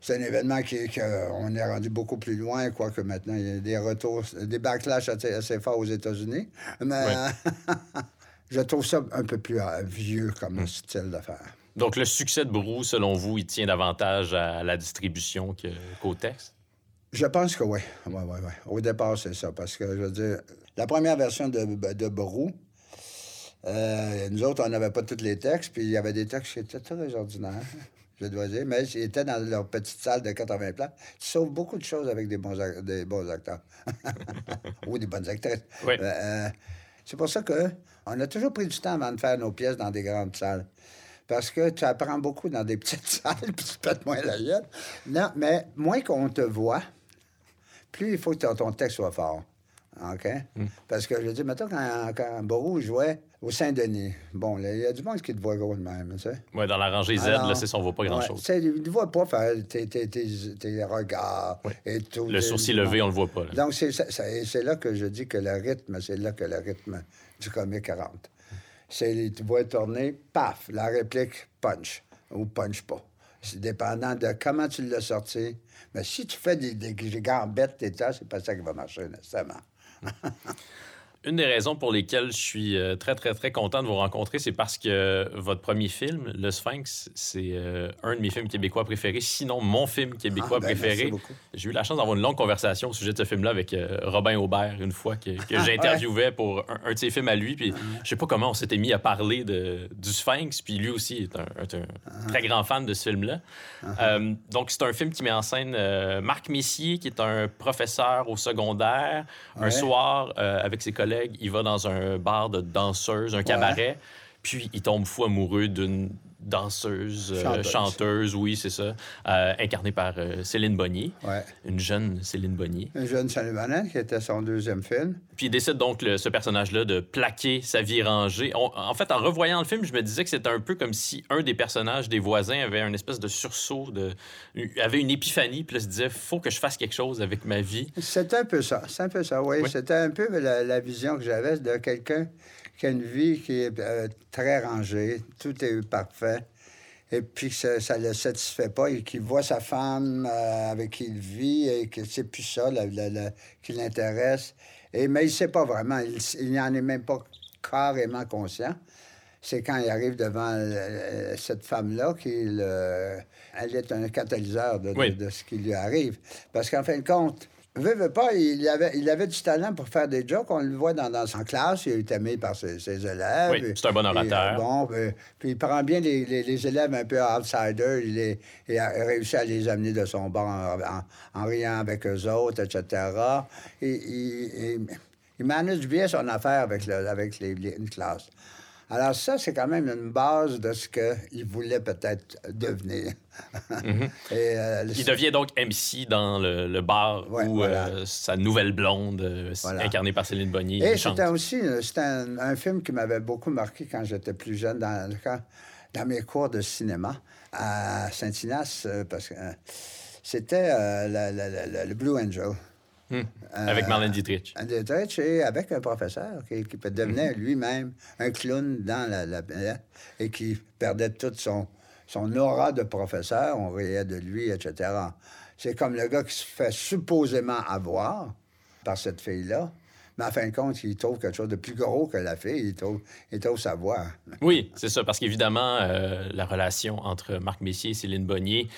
C'est un événement qui, qu'on est rendu beaucoup plus loin, quoique maintenant, il y a des retours, des backlash assez, forts aux États-Unis. Mais je trouve ça un peu plus euh, vieux comme hmm. style d'affaires. Donc, le succès de Brou, selon vous, il tient davantage à la distribution qu'au texte? Je pense que oui. Ouais, ouais, ouais. Au départ, c'est ça. Parce que, je veux dire, la première version de, de Brou, euh, nous autres, on n'avait pas tous les textes, puis il y avait des textes qui étaient très ordinaires, je dois dire, mais ils étaient dans leur petite salle de 80 places. Tu sauves beaucoup de choses avec des bons, des bons acteurs. Ou des bonnes actrices. Oui. Euh, c'est pour ça qu'on a toujours pris du temps avant de faire nos pièces dans des grandes salles. Parce que tu apprends beaucoup dans des petites salles, puis tu pètes moins la gueule. Non, mais moins qu'on te voit, plus il faut que ton texte soit fort. OK? Hmm. Parce que je dire, maintenant, quand, quand Borou jouait au Saint-Denis, bon, il y a du monde qui te voit gros de même, tu sais. Oui, dans la rangée Z, là, c'est ça, on voit pas grand-chose. Ouais, il ne voit pas faire tes, tes, tes, regards et tout. Le sourcil levé, on le voit pas. Donc, c'est là que je dis que le rythme, c'est là que le rythme du comique rentre. C'est, tu vois tourner, paf, la réplique punch ou punch pas. C'est dépendant de comment tu l'as sorti. Mais si tu fais des, des, gambettes, c'est pas ça qui va marcher, nécessairement. Une des raisons pour lesquelles je suis euh, très, très, très content de vous rencontrer, c'est parce que votre premier film, Le Sphinx, c'est euh, un de mes films québécois préférés, sinon mon film québécois ah, ben, préféré. J'ai eu la chance d'avoir une longue conversation au sujet de ce film-là avec euh, Robin Aubert une fois que, que ah, j'interviewais pour un, de ses films à lui. Puis mm-hmm. je sais pas comment on s'était mis à parler de, du Sphinx, puis lui aussi est un, ah. très grand fan de ce film-là. donc c'est un film qui met en scène Marc Messier, qui est un professeur au secondaire, un soir avec ses collègues il va dans un bar de danseuses, un cabaret, puis il tombe fou amoureux d'une danseuse, euh, chanteuse. oui, c'est ça, euh, incarnée par euh, Céline Bonnier, une jeune Céline Bonnier. Une jeune Céline Bonnier, qui était son deuxième film. Puis il décide donc, ce personnage-là, de plaquer sa vie rangée. en fait, en revoyant le film, je me disais que c'était un peu comme si un des personnages des voisins avait un espèce de sursaut, de... avait une épiphanie, puis là, se disait, faut que je fasse quelque chose avec ma vie. C'est un peu ça, c'est un peu ça, oui. C'était un peu la vision que j'avais de quelqu'un qui a une vie qui est euh, très rangée, tout est parfait, et puis ça ne le satisfait pas, et qu'il voit sa femme euh, avec qui il vit, et que c'est plus ça qui l'intéresse. Et, mais il ne sait pas vraiment, il n'en est même pas carrément conscient. C'est quand il arrive devant euh, cette femme-là qu'il elle est un catalyseur de, de, ce qui lui arrive. Parce qu'en fin de compte, Veux pas, il avait, il avait du talent pour faire des jokes. On le voit dans, dans son classe. Il est aimé par ses, élèves. Oui, c'est un bon orateur. bon, puis, il prend bien les, les, élèves un peu outsiders. Il, est, il, a réussi à les amener de son bord en, riant avec eux autres, etc. Et, il, il manage bien son affaire avec, le, avec les, une classe. Alors ça, c'est quand même une base de ce qu'il voulait peut-être devenir. Mhm. Euh, il devient donc MC dans le, bar où euh, sa nouvelle blonde, euh, incarnée par Céline Bonnier, Et c'était aussi c'était un, film qui m'avait beaucoup marqué quand j'étais plus jeune, dans, dans mes cours de cinéma à Saint-Ignace, parce que c'était le Blue Angel. Hmm. Avec euh, Marlène Dietrich. Dietrich et avec un professeur qui, qui devenir hmm. lui-même un clown dans la, et qui perdait toute son, son aura de professeur. On riait de lui, etc. C'est comme le gars qui se fait supposément avoir par cette fille-là. Mais en fin de compte, il trouve quelque chose de plus gros que la fille. Il trouve, il trouve sa voix. Oui, c'est ça. Parce qu'évidemment, euh, la relation entre Marc Messier et Céline Bonnier,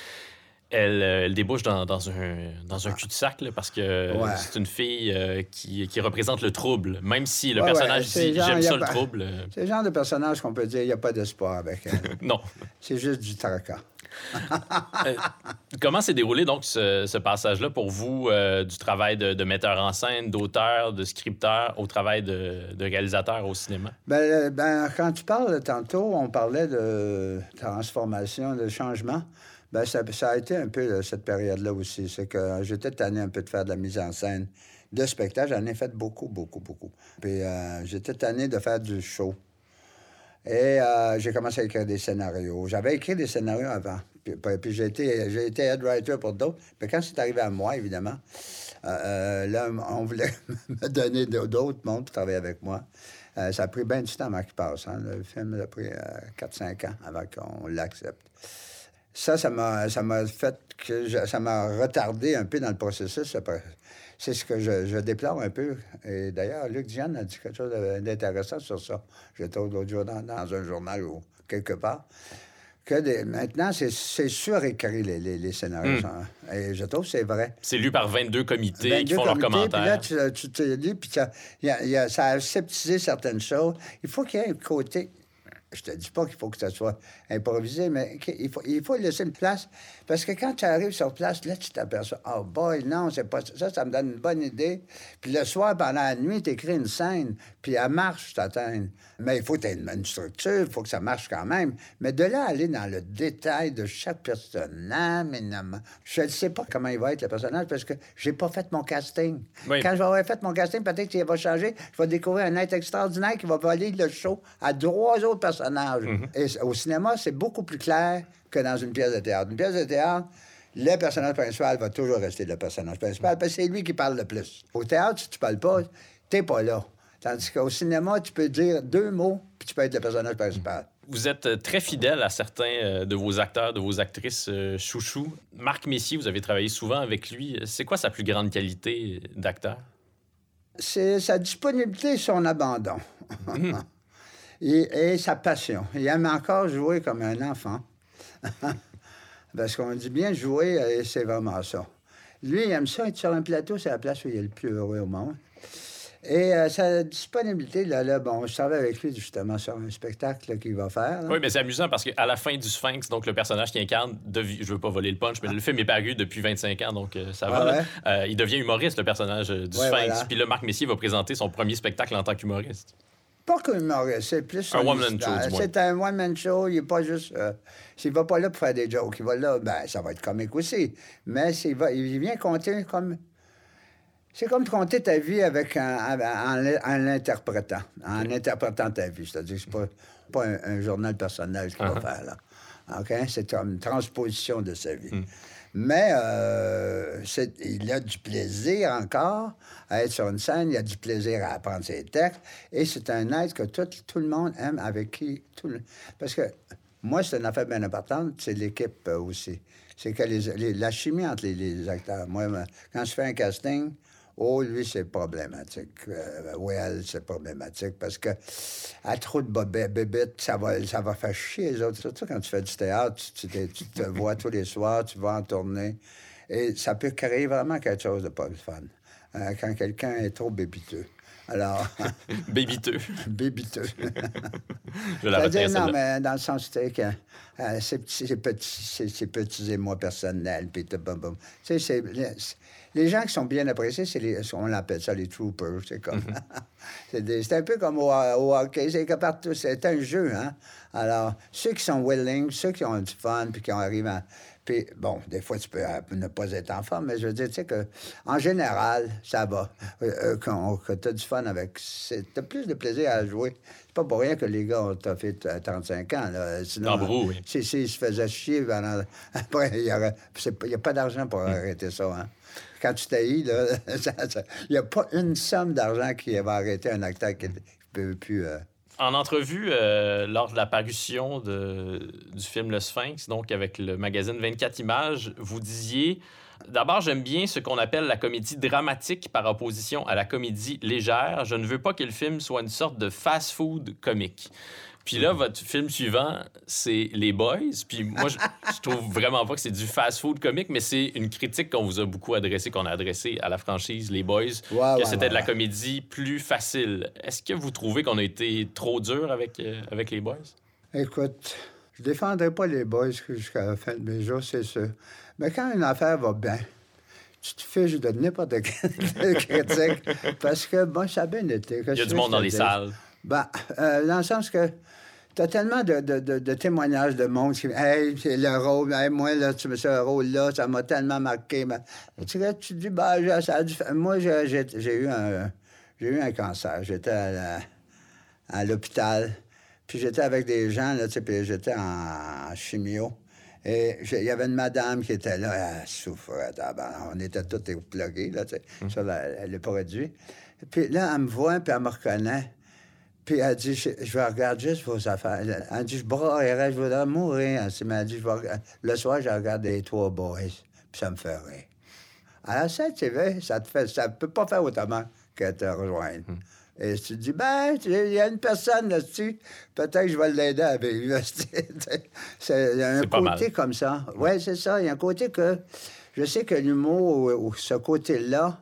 euh, elle, débouche dans, dans, un, dans un cul-de-sac parce que c'est une fille euh, qui, qui, représente le trouble. Même si le personnage dit J'aime ça le trouble. C'est le genre de personnage qu'on peut dire il n'y a pas d'espoir avec elle. non. C'est juste du tracas. Euh, comment s'est déroulé donc ce, ce passage-là pour vous du travail de, metteur en scène, d'auteur, de scripteur au travail de, de réalisateur au cinéma? Ben, ben, quand tu parles tantôt, on parlait de transformation, de changement. Ben, ça, a été un peu euh, cette période-là aussi. C'est que j'étais tanné un peu de faire de la mise en scène de spectacle. J'en ai fait beaucoup, beaucoup, beaucoup. Puis euh, j'étais tanné de faire du show. Et euh, j'ai commencé à écrire des scénarios. J'avais écrit des scénarios avant. Puis, j'ai été, été head writer pour d'autres. Puis quand c'est arrivé à moi, évidemment, là, on voulait me donner d'autres mondes pour travailler avec moi. ça a pris bien du temps avant qu'il passe. Hein. Le film a pris 4-5 ans avant qu'on l'accepte ça, ça m'a, ça m'a fait que ça m'a retardé un peu dans le processus. C'est ce que je, déplore un peu. Et d'ailleurs, Luc Diane a dit quelque chose d'intéressant sur ça. J'étais l'autre jour dans, un journal ou quelque part. Que maintenant, c'est, c'est surécrit les, les, les scénarios. Hmm. Et je trouve que c'est vrai. C'est lu par 22 comités qui font leurs commentaires. Puis là, tu, te lis, puis ça, ça a sceptisé certaines choses. Il faut qu'il y ait un côté je te dis pas qu'il faut que ça soit improvisé, mais il faut, il faut laisser une place. Parce que quand tu arrives sur place, là, tu t'aperçois, oh boy, non, c'est pas ça, ça me donne une bonne idée. Puis le soir, pendant la nuit, tu écris une scène, puis elle marche, t'atteins. Mais il faut une, structure, il faut que ça marche quand même. Mais de là, aller dans le détail de chaque personnage, je ne sais pas comment il va être le personnage parce que j'ai pas fait mon casting. Quand je vais avoir fait mon casting, peut-être qu'il va changer. Je vais découvrir un être extraordinaire qui va voler le show à trois autres personnages Mhm. Et au cinéma, c'est beaucoup plus clair que dans une pièce de théâtre. Une pièce de théâtre, le personnage principal va toujours rester le personnage principal parce que c'est lui qui parle le plus. Au théâtre, si tu parles pas, t'es pas là. Tandis qu'au cinéma, tu peux dire deux mots, puis tu peux être le personnage principal. Vous êtes euh, très fidèle à certains euh, de vos acteurs, de vos actrices euh, chouchou. Marc Messier, vous avez travaillé souvent avec lui. C'est quoi sa plus grande qualité d'acteur? C'est sa disponibilité et son abandon. Mhm. et, sa passion. Il aime encore jouer comme un enfant. Parce qu'on dit bien jouer, et c'est vraiment ça. Lui, il aime ça être sur un plateau, c'est la place où il est le plus heureux au monde. Et euh, sa disponibilité, là, là, bon, je travaille avec lui justement sur un spectacle qu'il va faire. Oui, mais c'est amusant parce qu'à la fin du Sphinx, donc le personnage qui incarne, je veux pas voler le punch, mais le film est paru depuis 25 ans, donc euh, ça va. Euh, il devient humoriste, le personnage du Sphinx. Puis là, Marc Messier va présenter son premier spectacle en tant qu'humoriste. Pas qu'humoriste, c'est plus un one-man show. C'est un one-man show. Il n'est pas juste. S'il va pas là pour faire des jokes, il va là, ben, ça va être comique aussi. Mais il, va, il vient compter comme. C'est comme compter ta vie avec un, en, l'interprétant, en interprétant ta vie. C'est-à-dire que c'est pas, pas un, journal personnel qu'il va uh-huh. faire, là. OK? C'est une transposition de sa vie. Hmm. Mais euh, il a du plaisir encore à être sur une scène, il a du plaisir à apprendre ses textes, et c'est un être que tout, tout, le monde aime, avec qui... Tout Parce que moi, c'est une affaire bien importante, c'est l'équipe euh, aussi. C'est que les, la chimie entre les, les, acteurs. Moi, quand je fais un casting, Oh, lui, c'est problématique. Euh, oui, elle, c'est problématique parce que à trop de bébites, ça va, ça va faire chier les autres. Surtout quand tu fais du théâtre, tu, te vois tous les soirs, tu vas en tournée. Et ça peut créer vraiment quelque chose de pas fun. Euh, quand quelqu'un est trop bébiteux. Alors. Bébiteux. Bébiteux. Je la dire, non, mais dans le sens, tu que euh, ces, petits, petits, émois personnels, puis Tu sais, c'est les gens qui sont bien appréciés, c'est les, on appelle ça les troopers. C'est comme. Mhm. c'est un peu comme au, hockey. C'est que partout, c'est un jeu, hein. Alors, ceux qui sont willing, ceux qui ont du fun, puis qui arrivent à. Puis, bon, des fois, tu peux euh, ne pas être en forme, mais je veux dire, tu sais que, en général, ça va. Euh, euh, quand tu as du fun avec. Tu as plus de plaisir à jouer. C'est pas pour rien que les gars ont fait 35 ans. Là. Sinon, oui. S'ils se faisaient chier pendant... Après, il n'y a, pas d'argent pour mm. arrêter ça, hein quand tu t'haïs, il n'y a pas une somme d'argent qui va arrêter un acteur qui ne peut plus. Euh, en entrevue, euh, lors de la parution du film Le Sphinx, donc avec le magazine 24 Images, vous disiez D'abord, j'aime bien ce qu'on appelle la comédie dramatique par opposition à la comédie légère. Je ne veux pas que le film soit une sorte de fast-food comique. Puis là, votre film suivant, c'est Les Boys. Puis moi, je, trouve vraiment pas que c'est du fast-food comique, mais c'est une critique qu'on vous a beaucoup adressée, qu'on a adressée à la franchise Les Boys, que c'était de la comédie plus facile. Est-ce que vous trouvez qu'on a été trop dur avec, euh, avec Les Boys? Écoute, je défendrai pas Les Boys jusqu'à la fin de mes jours, c'est sûr. Mais quand une affaire va bien, tu te fiches de n'importe quelle critique parce que, bon, ça a bien été. Il y a du monde dans les salles. Ben, euh, dans le sens que tu as tellement de, de, de, témoignages de monde qui Hey, c'est le rôle, moi, là, tu me ce rôle-là, ça m'a tellement marqué. Tu, tu dis, bah, ça a dû... Moi, j'ai eu un. J'ai eu un cancer. J'étais à l'hôpital. Puis j'étais avec des gens, là, tu puis j'étais en, chimio. Et il y avait une madame qui était là, elle souffrait. On était tous plugués, là, tu sais, sur le produit. Puis là, elle me voit, puis elle me reconnaît. Puis elle dit, je, vais regarder juste vos affaires. Elle dit, je braillerais, je voudrais mourir. Elle m'a dit, le soir, je regarde les trois boys. Puis ça me fait rire. À la scène TV, ça te fait, ça peut pas faire autrement que te rejoindre. Hmm. Et tu te dis, ben, il y a une personne là-dessus, peut-être que je vais l'aider à vivre. Il y a un côté comme ça. Oui, c'est ça. Il y a un côté que je sais que l'humour, ou ce côté-là,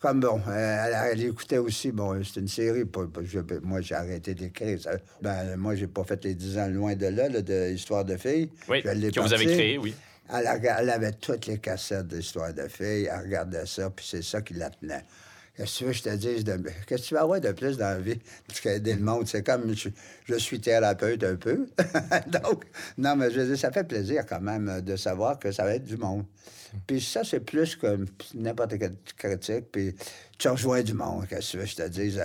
comme bon, elle, écoutait aussi, bon, c'est une série, moi j'ai arrêté d'écrire. Ben, moi j'ai pas fait les 10 ans loin de là, de Histoire de filles. Oui, que vous avez créé, oui. Elle, avait toutes les cassettes d'Histoire de filles, elle regardait ça, puis c'est ça qui la tenait. Qu'est-ce que tu veux que je te dise? Qu'est-ce que tu vas avoir de plus dans la vie? Parce qu'aider le monde, c'est comme je, suis thérapeute un peu. Donc, non, mais je veux dire, ça fait plaisir quand même de savoir que ça va être du monde. Puis ça, c'est plus que n'importe quelle critique. Puis tu rejoins du monde, qu'est-ce que je te dis.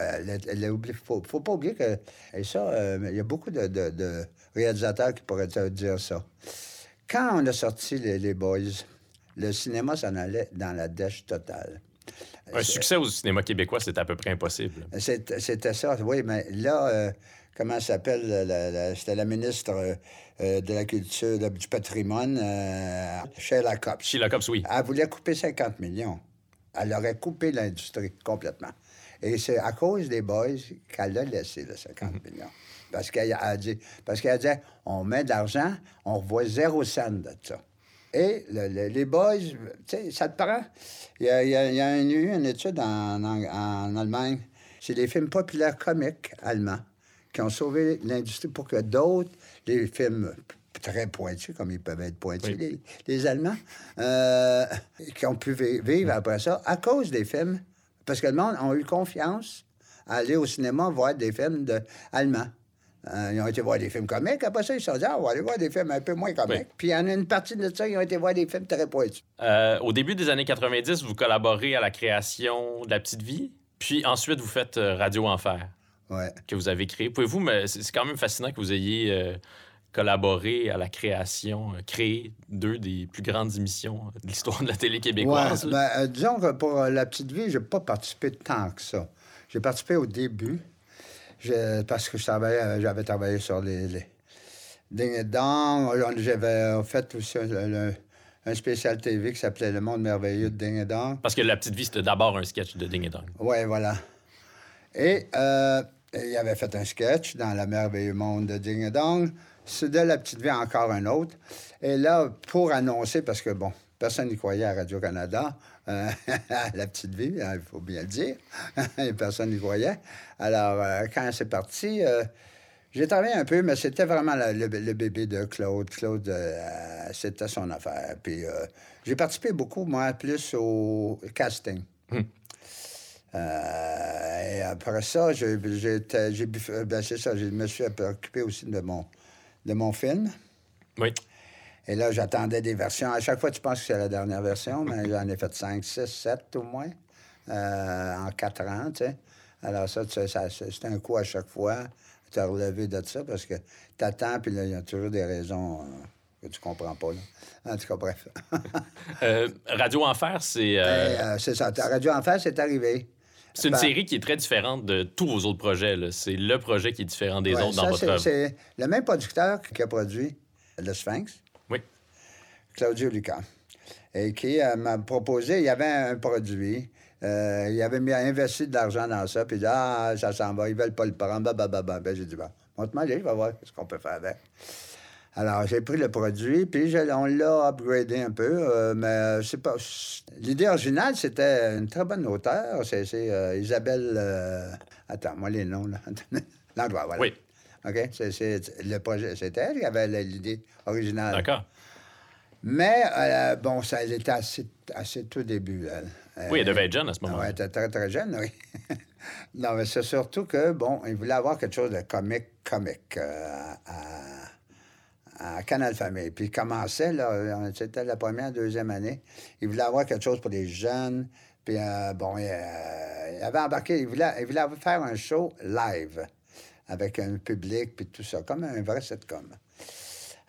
Il faut, faut pas oublier que. Et ça, euh, il y a beaucoup de, réalisateurs qui pourraient te dire ça. Quand on a sorti les, les Boys, le cinéma s'en allait dans la dèche totale. Un succès au cinéma québécois, c'est à peu près impossible. C'était ça, oui, mais là, euh, comment s'appelle? C'était la ministre euh, euh, de la culture, du patrimoine, Sheila Copps. Sheila Copps, oui. Elle voulait couper 50 millions. Elle aurait coupé l'industrie complètement. Et c'est à cause des boys qu'elle a laissé les 50 mhm. millions. Parce qu'elle a dit, parce qu'elle a dit, on met de l'argent, on revoit zéro cent de ça. Et les boys, tu sais, ça te prend. Il y a, y a, eu une étude en, en, Allemagne. C'est des films populaires comiques allemands qui ont sauvé l'industrie pour que d'autres, les films très pointus, comme ils peuvent être pointus, les, Allemands, euh, qui ont pu vivre après ça à cause des films. Parce que le monde a eu confiance à aller au cinéma voir des films de, allemands. Euh, ils ont été voir des films comiques. Après ça, ils se sont dit, ah, on va aller voir des films un peu moins comiques. Puis il y en a une partie de ça, ils ont été voir des films très pointus. Euh, au début des années 90, vous collaborez à la création de La Petite Vie. Puis ensuite, vous faites Radio Enfer. Ouais. Que vous avez créé. Pouvez-vous, mais c'est quand même fascinant que vous ayez collaboré à la création, créé deux des plus grandes émissions de l'histoire de la télé québécoise. Ouais, ben, disons que pour La Petite Vie, je n'ai pas participé tant que ça. J'ai participé au début parce que euh, j'avais travaillé sur les, les Ding Dong. J'avais fait aussi un, spécial TV qui s'appelait Le Monde merveilleux de Ding Dong. Parce que La Petite Vie, c'était d'abord un sketch de Ding Dong. Oui, voilà. Et euh, il avait fait un sketch dans Le merveilleux monde de Ding Dong. De La Petite Vie encore un autre. Et là, pour annoncer, parce que bon, Personne n'y croyait à Radio-Canada, euh, la petite vie, hein, il faut bien le dire. Personne n'y croyait. Alors, euh, quand c'est parti, j'ai travaillé un peu, mais c'était vraiment le, bébé de Claude. Claude, c'était son affaire. Puis j'ai participé beaucoup, moi, plus au casting. Hmm. et après ça, j'ai, ben, c'est ça, je me suis occupé aussi de mon, de mon film. Oui. Et là, j'attendais des versions. À chaque fois, tu penses que c'est la dernière version, mais j'en ai fait 5, 6, 7 au moins, euh, en 4 ans, tu sais. Alors ça, ça c'est un coup à chaque fois. Tu as relevé de ça parce que tu attends, puis là, il y a toujours des raisons euh, que tu comprends pas. Là. En tout cas, bref. Euh, Radio Enfer, c'est... Ben, c'est ça. Radio Enfer, c'est arrivé. C'est une ben série qui est très différente de tous vos autres projets. C'est le projet qui est différent des autres dans votre œuvre. C'est le même producteur qui a produit Le Sphinx. Claudio Luca, et qui euh, m'a proposé, il y avait un produit, euh, il avait mis, investi de l'argent dans ça, puis il dit Ah, ça s'en va, ils veulent pas le prendre, bah, bah, bah, Ben, j'ai dit Bon, montre-moi, je vais voir ce qu'on peut faire avec. Alors, j'ai pris le produit, puis on l'a upgradé un peu, euh, mais c'est pas. L'idée originale, c'était une très bonne auteure. C'est Isabelle. Attends, moi, les noms, là. L'endroit, voilà. Oui. OK? C'est le projet. C'était elle qui avait l'idée originale. D'accord. Mais, euh, bon, ça, elle était assez, assez tout début. oui, elle devait être jeune à ce moment-là. Oui, elle était très, très jeune, oui. non, mais c'est surtout que, bon, il voulait avoir quelque chose de comique, comique euh, à, Canal Famille. Puis il commençait, là, c'était la première, deuxième année. Il voulait avoir quelque chose pour les jeunes. Puis, euh, bon, il, avait embarqué, il voulait, il voulait faire un show live avec un public, puis tout ça, comme un vrai sitcom.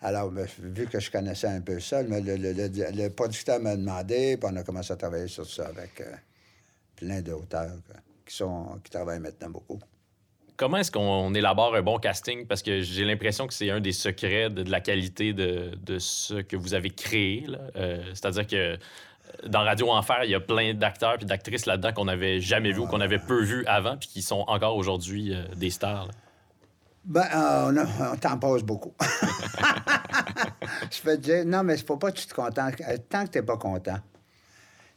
Alors, ben, vu que je connaissais un peu ça, le, producteur m'a demandé, puis on a commencé à travailler sur ça avec euh, plein d'auteurs qui, sont, qui travaillent maintenant beaucoup. Comment est-ce qu'on élabore un bon casting? Parce que j'ai l'impression que c'est un des secrets de, la qualité de, ce que vous avez créé. Euh, c'est-à-dire que euh, dans Radio Enfer, il y a plein d'acteurs et d'actrices là-dedans qu'on n'avait jamais vu ou qu'on avait peu vu avant puis qui sont encore aujourd'hui des stars. Ben, euh, on, t'en pose beaucoup. je peux te dire, non, mais ne faut pas que tu te contentes. Euh, tant que tu n'es pas content,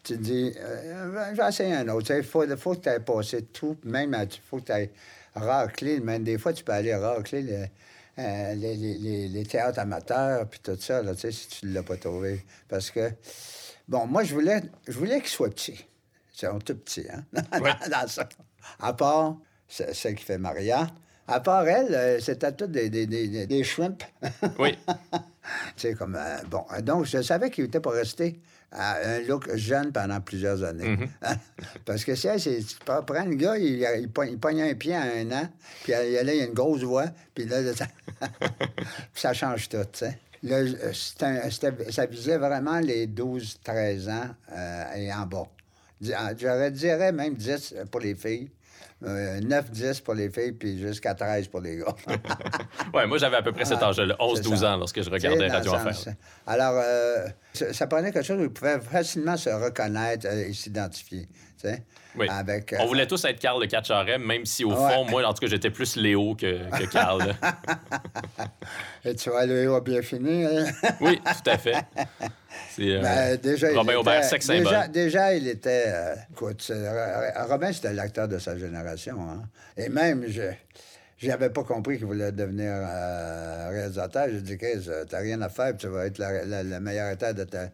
tu te dis, euh, je vais essayer un autre. Il faut, faut, que tu aies passé tout, même il faut que tu aies raclé. Même des fois, tu peux aller racler les, les, les, théâtres amateurs, puis tout ça, là, si tu ne l'as pas trouvé. Parce que, bon, moi, je voulais, je voulais qu'il soit petit. C'est un tout petit, hein? dans, ça. À part celle qui fait Maria. À part elle, euh, c'était tout des, des, des, des. Oui. c'est comme. Euh, bon, donc, je savais qu'il était pour rester à un look jeune pendant plusieurs années. Mm-hmm. Parce que c'est, c'est, tu prends le gars, il, il, pogne, un pied à un an, puis il, là, il y a une grosse voix, puis là, ça, ça change tout, tu sais. Euh, ça visait vraiment les 12-13 ans et en bas. J'aurais dirais même 10 pour les filles. 9-10 euh, pour les filles, puis jusqu'à 13 pour les gars. oui, moi, j'avais à peu près cet âge-là, 11-12 ans, lorsque je regardais Radio Enfer. Alors, euh, ça, prenait quelque chose où ils pouvaient facilement se reconnaître euh, et s'identifier. Oui. Avec, On voulait tous être Carl de Catcharet, même si, au fond, moi, en tout cas, j'étais plus Léo que, que Carl. et tu vois, Léo a bien fini. Hein? oui, tout à fait. C'est ben, déjà, Robin Aubert, sex déjà, déjà, il était. Euh, écoute, Robin, c'était l'acteur de sa génération. Hein? Et même, je. J'avais pas compris qu'il voulait devenir euh, réalisateur. J'ai dit, tu t'as rien à faire, tu vas être le meilleur acteur de ta.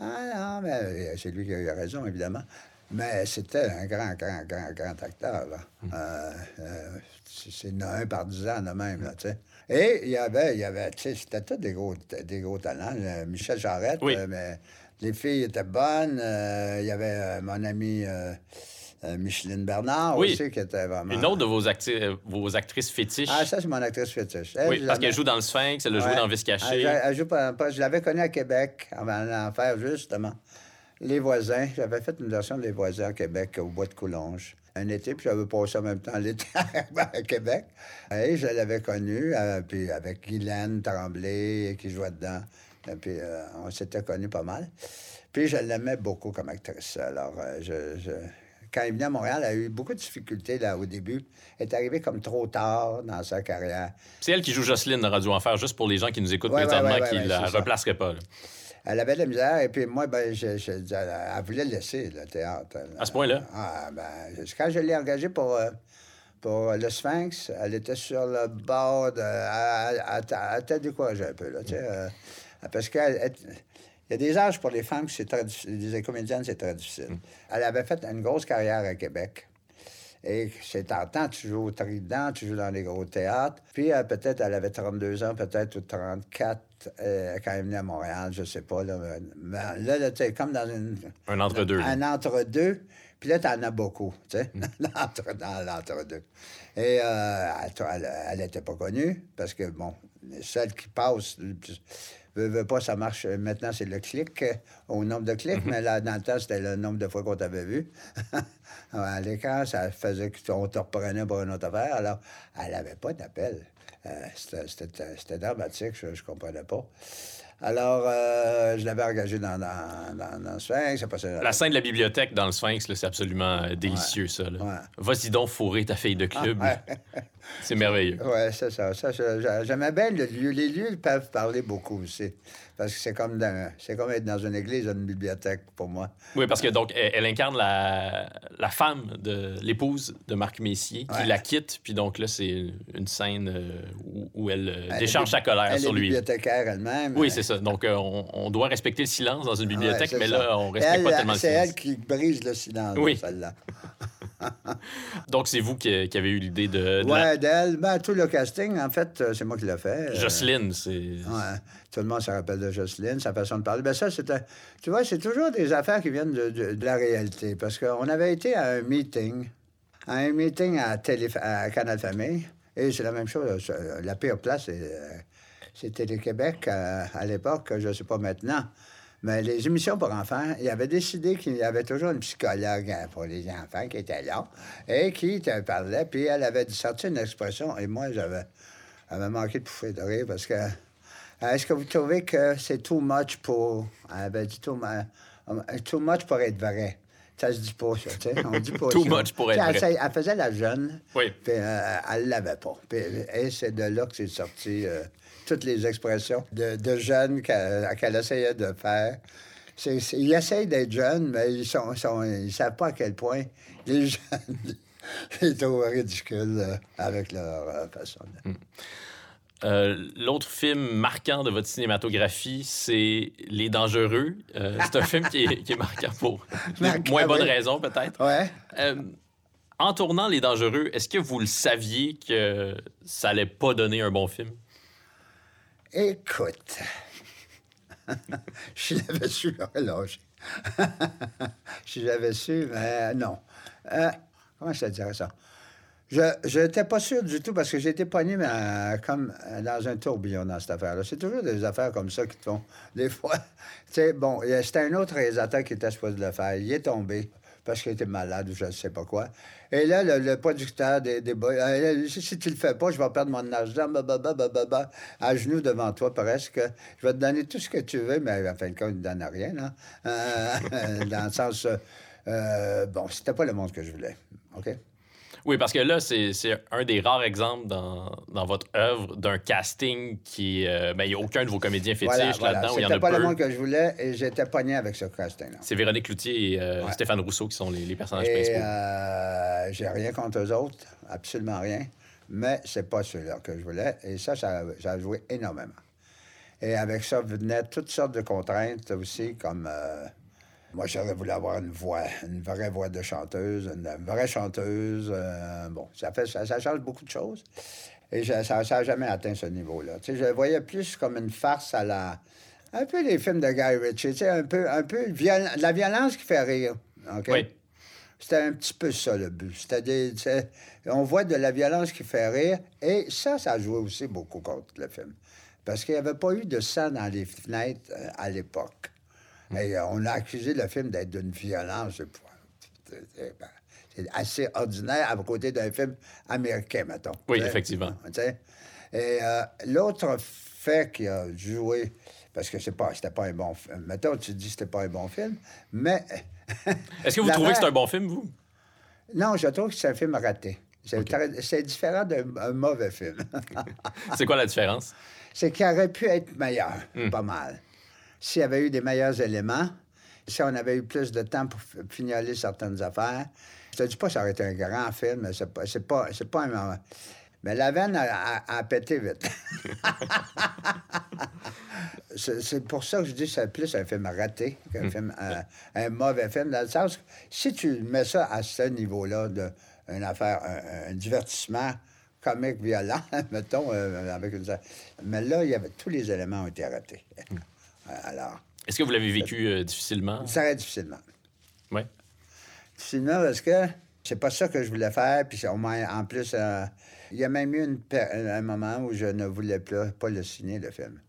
Ah non, mais euh, c'est lui qui a eu raison, évidemment. Mais c'était un grand, grand, grand, grand acteur. Là. Hum. c'est un par dix ans de même, là, tu sais. Et il y avait, il y avait, tu sais, c'était tous des gros, des gros talents. Michel Jarrette, euh, mais les filles étaient bonnes. Euh, il y avait euh, mon ami Micheline Bernard aussi, qui était vraiment... Une autre de vos, vos actrices fétiches. Ah, ça, c'est mon actrice fétiche. oui, parce qu'elle joue dans le Sphinx, elle a joué dans Vice Caché. Elle, joue pas, je l'avais connue à Québec, avant d'en faire, justement. Les voisins, j'avais fait une version des voisins à Québec, au Bois de Coulonge un été, puis j'avais passé en même temps l'été à Québec. Et je l'avais connu, euh, puis avec Guylaine Tremblay qui jouait dedans. Et puis euh, on s'était connus pas mal. Puis je l'aimais beaucoup comme actrice. Alors, euh, je, quand il venait à Montréal, elle a eu beaucoup de difficultés là, au début. Elle est arrivée comme trop tard dans sa carrière. C'est elle qui joue Jocelyne dans Radio Enfer, juste pour les gens qui nous écoutent présentement, qui ne la replaceraient pas. Elle avait de la misère. Et puis moi, ben, je, elle voulait laisser le théâtre. À ce point-là? Ah, ben, quand je l'ai engagée pour, euh, pour le Sphinx, elle était sur le bord de... Elle, était découragée un peu, là, tu sais. Euh, parce qu'il y a des âges pour les femmes, c'est très Les comédiennes, c'est très difficile. Mm. Elle avait fait une grosse carrière à Québec. Et c'est tentant, tu joues au Trident, tu joues dans les gros théâtres. Puis euh, peut-être elle avait 32 ans, peut-être ou 34 euh, quand elle venue à Montréal, je sais pas. Là, mais là, là tu es comme dans une... Un entre-deux. Un entre-deux. Puis là, tu en as beaucoup, tu sais, mm. dans l'entre-deux. Et euh, elle n'était pas connue parce que, bon, celle qui passe, veux, veux pas, ça marche. Maintenant, c'est le clic, au nombre de clics, mm-hmm. mais là, dans le temps, c'était le nombre de fois qu'on t'avait vu. à l'écran, ça faisait qu'on te reprenait pour une autre affaire. Alors, elle n'avait pas d'appel. Euh, c'était dramatique, je ne comprenais pas. Alors, euh, je l'avais engagé dans, dans, dans, le Sphinx. La scène de la bibliothèque dans le Sphinx, c'est absolument euh, délicieux, ça. Vas-y donc fourrer ta fille de club. Ah, c'est merveilleux. Oui, c'est ça. ça J'aimais bien le lieu. Les lieux peuvent parler beaucoup aussi. Parce que c'est comme, comme être dans une église, une bibliothèque pour moi. Oui, parce que donc elle, incarne la, la, femme de l'épouse de Marc Messier qui la quitte. Puis donc là, c'est une scène euh, où, elle, euh, décharge sa colère sur lui. Elle est bibliothécaire elle-même. Oui, c'est ça. Donc euh, on, doit respecter le silence dans une bibliothèque, mais là, on respecte pas tellement le silence. C'est elle qui brise le silence, oui. celle-là. Donc, c'est vous qui, avez eu l'idée de. oui, d'elle. Ben, tout le casting, en fait, euh, c'est moi qui l'ai fait. Euh. Jocelyne, c'est. Ouais. Tout le monde se rappelle de Jocelyne, sa façon de parler. Ben, ça, c'était. Tu vois, c'est toujours des affaires qui viennent de, la réalité. Parce qu'on avait été à un meeting, à un meeting à, Télé... à Canal Famille. Et c'est la même chose. La pire place, c'est Télé-Québec à, l'époque, je ne sais pas maintenant. Mais les émissions pour enfants, il avait décidé qu'il y avait toujours une psychologue hein, pour les enfants qui était là et qui te parlait. Puis elle avait sorti une expression et moi, j'avais, j'avais manqué de pouffer de rire parce que est-ce que vous trouvez que c'est too much pour. Elle avait dit too, too much pour être vrai? Ça se dit pas, ça, tu sais. On dit pas Too much pour être vrai. Elle, faisait la jeune. Oui. Puis euh, elle l'avait pas. et c'est de là que c'est sorti. Euh, toutes les expressions de, de jeunes qu'elle essayait de faire. ils essayent d'être jeunes, mais ils ne sont, ils savent pas à quel point les jeunes sont trop ridicules euh, avec leur euh, façon de... Hmm. Euh, l'autre film marquant de votre cinématographie, c'est Les Dangereux. c'est un film qui est, marquant pour moins bonnes raisons, peut-être. Ouais. en tournant Les Dangereux, est-ce que vous le saviez que ça allait pas donner un bon film? Écoute, je l'avais su, alors, je l'avais su, mais non. Euh, comment je te dirais ça? Je n'étais pas sûr du tout parce que j'étais pogné mais, comme euh, dans un tourbillon dans cette affaire-là. C'est toujours des affaires comme ça qui te font. Des fois, tu sais, bon, c'était un autre réalisateur qui était supposé le faire. Il est tombé parce qu'il était malade ou je ne sais pas quoi. Et là, le, producteur des, des euh, si tu le fais pas, je vais perdre mon argent, à genoux devant toi presque. Je vais te donner tout ce que tu veux, mais en fin de compte, il ne donne rien. Euh, dans le sens, euh, bon, c'était pas le monde que je voulais. OK? Oui, parce que là, c'est un des rares exemples dans, dans votre œuvre d'un casting qui. Euh, ben, il n'y a aucun de vos comédiens fétiches là-dedans. C'était pas peu. le monde que je voulais et j'étais pogné avec ce casting-là. C'est Véronique Cloutier et euh, Stéphane Rousseau qui sont les, les personnages et, principaux. Euh, J'ai rien contre eux autres, absolument rien. Mais c'est pas ceux-là que je voulais. Et ça, ça, ça, a joué énormément. Et avec ça venaient toutes sortes de contraintes aussi, comme. Euh, moi, j'aurais voulu avoir une voix, une vraie voix de chanteuse, une, vraie chanteuse. Euh, bon, ça, fait, ça, change beaucoup de choses. Et ça n'a jamais atteint ce niveau-là. Tu sais, je le voyais plus comme une farce à la... Un peu les films de Guy Ritchie, tu sais, un peu, un peu la violence qui fait rire. OK? Oui. C'était un petit peu ça, le but. C'est-à-dire, on voit de la violence qui fait rire, et ça, ça jouait aussi beaucoup contre le film. Parce qu'il n'y avait pas eu de sang dans les fenêtres euh, à l'époque. Et euh, on a accusé le film d'être d'une violence. Ben, c'est assez ordinaire à côté d'un film américain, mettons. Oui, effectivement. Et euh, l'autre fait qui a joué, parce que c'est pas, c'était pas un bon film. Mettons, tu dis que c'était pas un bon film, mais. Est-ce que vous trouvez que c'est un bon film, vous? Non, je trouve que c'est un film raté. C'est différent d'un mauvais film. c'est quoi la différence? C'est qu'il aurait pu être meilleur, hmm. pas mal. S'il y avait eu des meilleurs éléments, si on avait eu plus de temps pour fignoler certaines affaires, je te dis pas que ça aurait été un grand film, c'est pas, c'est pas, c'est pas un... Mais la veine a, pété vite. c'est pour ça que je dis que c'est plus un film raté qu'un hmm. film, euh, un, mauvais film. Dans le sens que si tu mets ça à ce niveau-là, de, une affaire, un, divertissement comique violent, mettons, euh, avec une... Mais là, il y avait, tous les éléments ont été ratés. Alors... Est-ce que vous l'avez vécu euh, difficilement? Ça difficilement. Oui. Difficilement parce que c'est pas ça que je voulais faire. Puis en plus, il y a même eu un moment où je ne voulais plus, pas le signer, le film.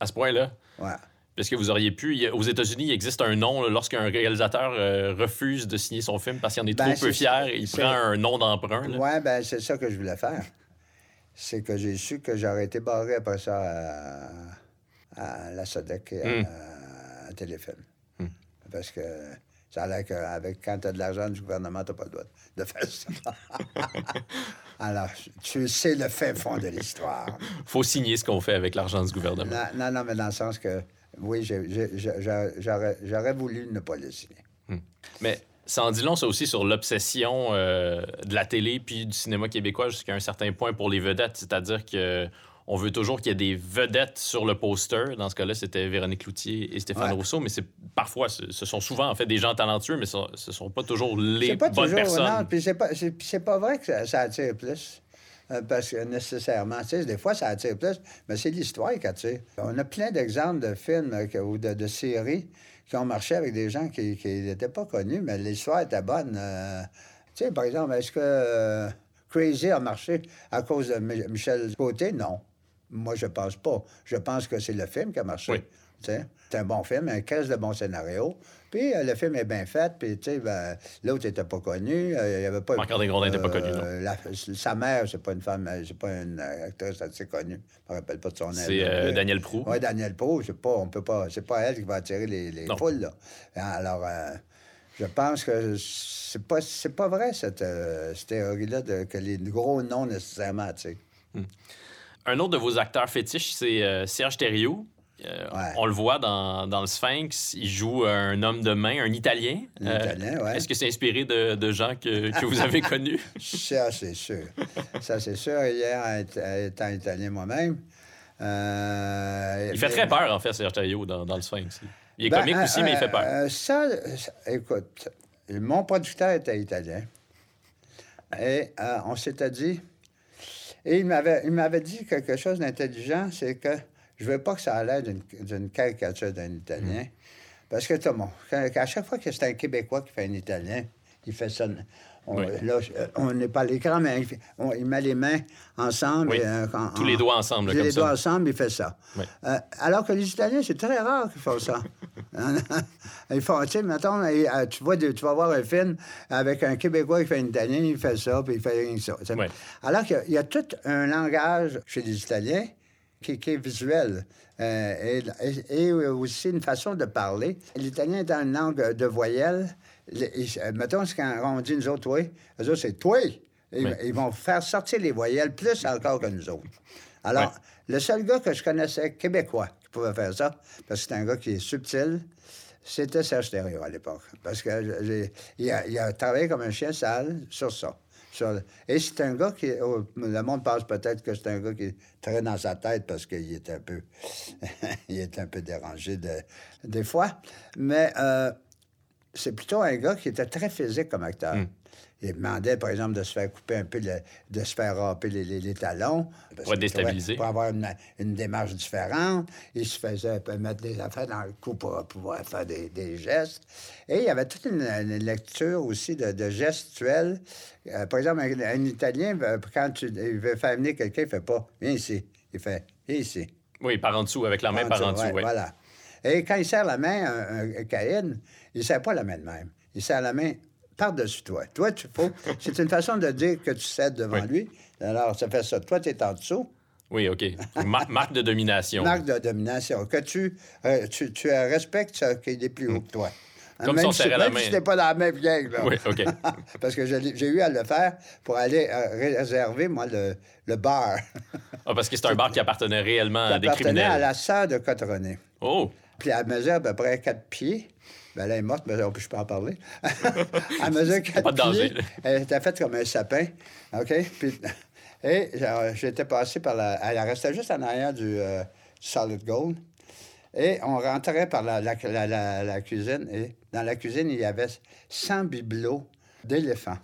À ce point-là? Ouais. Parce que vous auriez pu. Aux États-Unis, il existe un nom lorsqu'un réalisateur euh, refuse de signer son film parce qu'il en est ben, trop peu fier. Il prend un nom d'emprunt. Oui, ben c'est ça que je voulais faire. C'est que j'ai su que j'aurais été barré après ça à, la Sodec et à, hmm. Téléfilm. Hmm. Parce que ça a l'air qu'avec quand tu as de l'argent du gouvernement, tu n'as pas le droit de faire ça. Alors, tu sais le fait fond de l'histoire. faut signer ce qu'on fait avec l'argent du gouvernement. Non, non, mais dans le sens que, oui, j'aurais voulu ne pas le signer. Hmm. Mais ça en dit long, ça aussi, sur l'obsession euh, de la télé puis du cinéma québécois jusqu'à un certain point pour les vedettes. C'est-à-dire que on veut toujours qu'il y ait des vedettes sur le poster. Dans ce cas-là, c'était Véronique Loutier et Stéphane Rousseau, mais c'est parfois, ce sont souvent en fait des gens talentueux, mais ce ne sont pas toujours les pas bonnes personnes. Non, puis c'est pas, pas vrai que ça, attire plus. Euh, parce que nécessairement, tu sais, des fois, ça attire plus, mais c'est l'histoire qui attire. On a plein d'exemples de films euh, ou de, séries qui ont marché avec des gens qui n'étaient pas connus, mais l'histoire était bonne. Euh, tu sais, par exemple, est-ce que Crazy a marché à cause de Michel Côté? Non. Moi, je pense pas. Je pense que c'est le film qui a marché. C'est un bon film, un caisse de bons scénarios. Puis euh, le film est bien fait, puis tu sais, ben, l'autre n'était pas connu. Euh, il y avait pas. Marc Grondin n'était pas connu, non. Euh, sa mère, c'est pas une femme, c'est pas une actrice assez connue. Je me rappelle pas de son nom. C'est Daniel Prou. Oui, Daniel Prou. C'est pas, on peut pas, c'est pas elle qui va attirer les, les foules, là. Alors, je pense que c'est pas, c'est pas vrai, cette, théorie-là, que les gros noms nécessairement attirent. Hmm. Un autre de vos acteurs fétiches, c'est euh, Serge Thériault. Euh, on le voit dans, dans, le Sphinx, il joue un homme de main, un Italien. Un Italien, euh, Est-ce que c'est inspiré de, de gens que, que vous avez connus? Ça, c'est sûr. Ça, c'est sûr. Hier, étant italien moi-même. il fait très peur, en fait, Serge dans, dans, le Sphinx. Il est ben, comique aussi, mais il fait peur. ça, écoute, mon producteur était italien. Et on s'était dit et il m'avait, il m'avait dit quelque chose d'intelligent, c'est que je ne veux pas que ça a l'air d'une, caricature d'un Italien. Mm. Parce que, tout le monde, à chaque fois que c'est un Québécois qui fait un Italien, il fait ça. On, Là, on n'est pas à l'écran, mais il, met les mains ensemble. Euh, Tous les doigts ensemble. Tous les doigts ensemble, il fait ça. Euh, alors que les Italiens, c'est très rare qu'ils font ça. Ils font, tu sais, mettons, euh, tu, vois, tu vas voir un film avec un Québécois qui fait un Italien, il fait ça, puis il fait rien que ça. Alors qu'il y, a tout un langage chez les Italiens qui, est visuel. et, et, aussi une façon de parler. L'italien est une langue de voyelles euh, mettons, quand on dit nous autres, oui, eux autres, c'est toi. Ils, vont faire sortir les voyelles plus encore que nous autres. Alors, le seul gars que je connaissais québécois qui pouvait faire ça, parce que c'est un gars qui est subtil, c'était Serge Thériault à l'époque. Parce qu'il a, il a travaillé comme un chien sale sur ça. et c'est un gars qui. Oh, le monde pense peut-être que c'est un gars qui est très dans sa tête parce qu'il est un peu. il est un peu dérangé des fois. Mais. Euh, c'est plutôt un gars qui était très physique comme acteur. Hmm. Il demandait, par exemple, de se faire couper un peu, de se faire râper les, talons. Pour déstabiliser. Pour avoir une, démarche différente. Il se faisait mettre des affaires dans le cou pour pouvoir faire des, gestes. Et il y avait toute une, lecture aussi de, gestuels. Euh, par exemple, un, Italien, euh, quand tu, il veut faire venir quelqu'un, il ne fait pas « viens ici ». Il fait « viens ici ». Oui, par en dessous, avec la main par en dessous. Voilà. Et quand il serre la main à un, Caïn, il ne serre pas la main de même. Il serre la main par-dessus toi. Toi, tu faut. C'est une façon de dire que tu cèdes devant lui. Alors, ça fait ça. Toi, tu es en dessous. Oui, OK. marque de domination. Marque de domination. Que tu, euh, tu, tu respectes qu'il est plus haut que toi. Comme Même si on serrait la main. si pas dans la même vieille, là. Oui, OK. Parce que j'ai eu à le faire pour aller euh, réserver, moi, le, le bar. ah, parce que c'est un bar qui appartenait réellement à des criminels. appartenait à la sœur de Cottrené. Oh! Puis elle mesure à peu près 4 pieds. Ben, elle est morte, mais je peux en parler. elle mesure 4 pas de danger, pieds. Elle était faite comme un sapin. OK? Puis, et j'étais passé par la... Elle restait juste en arrière du euh, Solid Gold. Et on rentrait par la, la, cuisine. Et dans la cuisine, il y avait 100 bibelots d'éléphants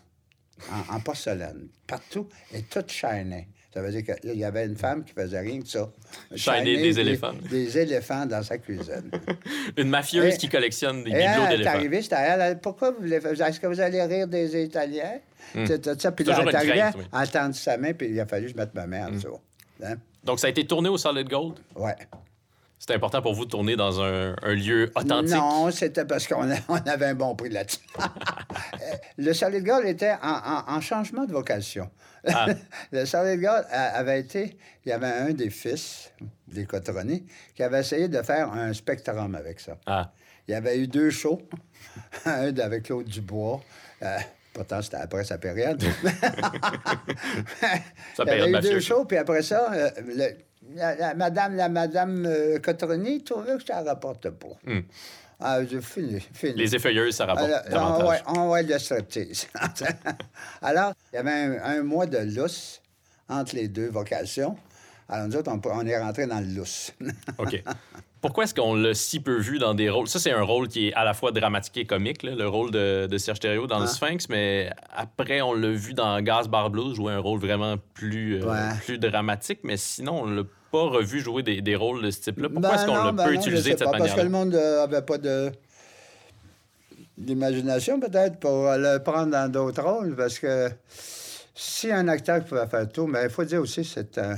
en, porcelaine, partout, et tout shiny. Ça veut dire qu'il y avait une femme qui faisait rien que ça. Shiner des, éléphants. Des éléphants dans sa cuisine. une mafieuse qui collectionne des bibelots d'éléphants. Elle arrivée, c'était elle. Pourquoi vous voulez Est-ce que vous allez rire des Italiens? Hmm. ça. Puis là, elle est arrivée, elle a tendu sa main, puis il a fallu que je mette ma main en hmm. dessous. Hein? Donc, ça a été tourné au Solid Gold? Oui. C'était important pour vous de tourner dans un, lieu authentique? Non, c'était parce qu'on avait un bon prix là-dessus. le Solid Gold était en, changement de vocation. Ah. le Solid Gold avait été... Il y avait un des fils des Cotroni qui avait essayé de faire un spectrum avec ça. Ah. Il y avait eu deux shows, un avec Claude Dubois. Euh, pourtant, c'était après sa période. il y avait eu deux shows, puis après ça, euh, la, madame, la madame euh, Cotroni trouvait que ça ne rapporte pas. Hmm. Ah, j'ai fini, fini. Les effeuilleuses, ça rapporte Alors, davantage. On va, le striptease. Alors, il y avait un, mois de lousse entre les deux vocations. Alors, nous autres, on, est rentré dans le lousse. OK. Pourquoi est-ce qu'on l'a si peu vu dans des rôles? Ça, c'est un rôle qui est à la fois dramatique et comique, le rôle de, Serge Thériault dans Le ah. Sphinx, mais après, on l'a vu dans Gas Bar Blues jouer un rôle vraiment plus, euh, plus dramatique, mais sinon, on l'a pas revu jouer des, rôles de ce type-là. Pourquoi ben est-ce qu'on l'a ben peu utilisé de cette manière Parce que le monde n'avait pas de d'imagination peut-être pour le prendre dans d'autres rôles, parce que si un acteur pouvait faire tout, mais il faut dire aussi c'est un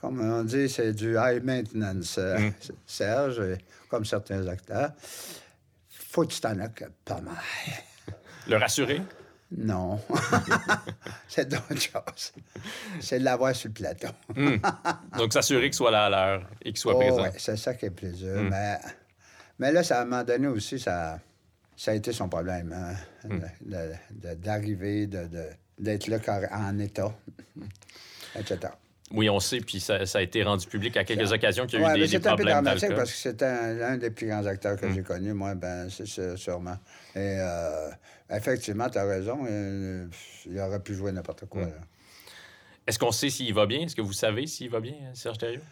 comme on dit, c'est du high maintenance. Euh, mm. Serge, comme certains acteurs, faut que tu t'en occupes pas mal. Le rassurer? Non. c'est d'autres choses. C'est de l'avoir sur le plateau. Mm. Donc, s'assurer qu'il soit là à l'heure et qu'il soit oh, présent. Oui, c'est ça qui est plaisir. Mm. Mais, mais là, ça, à un moment donné aussi, ça, ça a été son problème. Hein, d'arriver, d'être là en état, etc. Oui, on sait, puis ça, a été rendu public à quelques occasions qu'il y a eu des, des problèmes d'alcool. parce que c'était un, des plus grands acteurs que j'ai connu, moi, ben c'est sûrement. Et euh, effectivement, tu as raison, euh, il aurait pu jouer n'importe quoi. Mm. Est-ce qu'on sait s'il va bien? Est-ce que vous savez s'il va bien, Serge Thériault?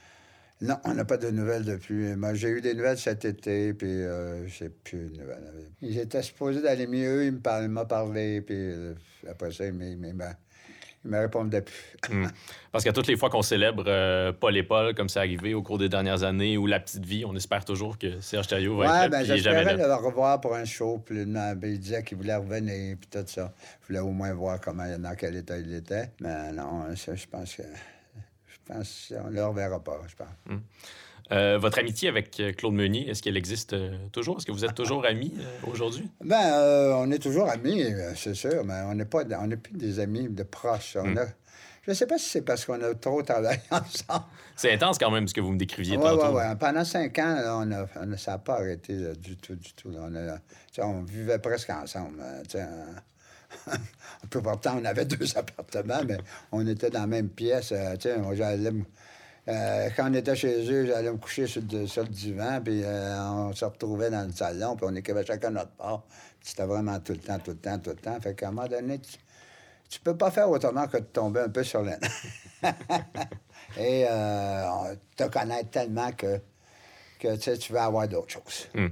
Non, on n'a pas de nouvelles depuis. Moi, j'ai eu des nouvelles cet été, puis euh, j'ai plus de nouvelles. Il était supposé d'aller mieux, il m'a parlé, puis euh, après ça, il m'a il me répondait plus. Hmm. Parce qu'à toutes les fois qu'on célèbre euh, Paul et Paul, comme c'est arrivé au cours des dernières années, ou La Petite Vie, on espère toujours que Serge Thériault va ouais, être là. Ben, j'espérais le revoir pour un show. Puis ben, il disait qu'il voulait revenir, puis tout ça. Je voulais au moins voir comment, dans quel état il était. Mais non, ça, je pense que... Je pense qu'on ne le reverra pas, je pense. Hmm. Euh, votre amitié avec euh, Claude Meunier, est-ce qu'elle existe euh, toujours? Est-ce que vous êtes toujours amis aujourd'hui? Ben, on est toujours amis, c'est sûr, mais on n'est pas, on n'est plus des amis de proches. On hmm. a, je ne sais pas si c'est parce qu'on a trop travaillé ensemble. C'est intense quand même ce que vous me décriviez ouais, tantôt. Oui, oui. Pendant cinq ans, on a, ça n'a pas arrêté du tout, du tout. On, on vivait presque ensemble. pourtant, on avait deux appartements, mais on était dans la même pièce. J'allais euh, quand on était chez eux, j'allais me coucher sur le, divan, puis euh, on se retrouvait dans le salon, puis on écrivait chacun notre part. C'était vraiment tout le temps, tout le temps, tout le temps. Fait qu'à un moment donné, tu, tu peux pas faire autrement que de tomber un peu sur les Et euh, te connaître tellement que, que tu veux avoir d'autres choses. Hmm.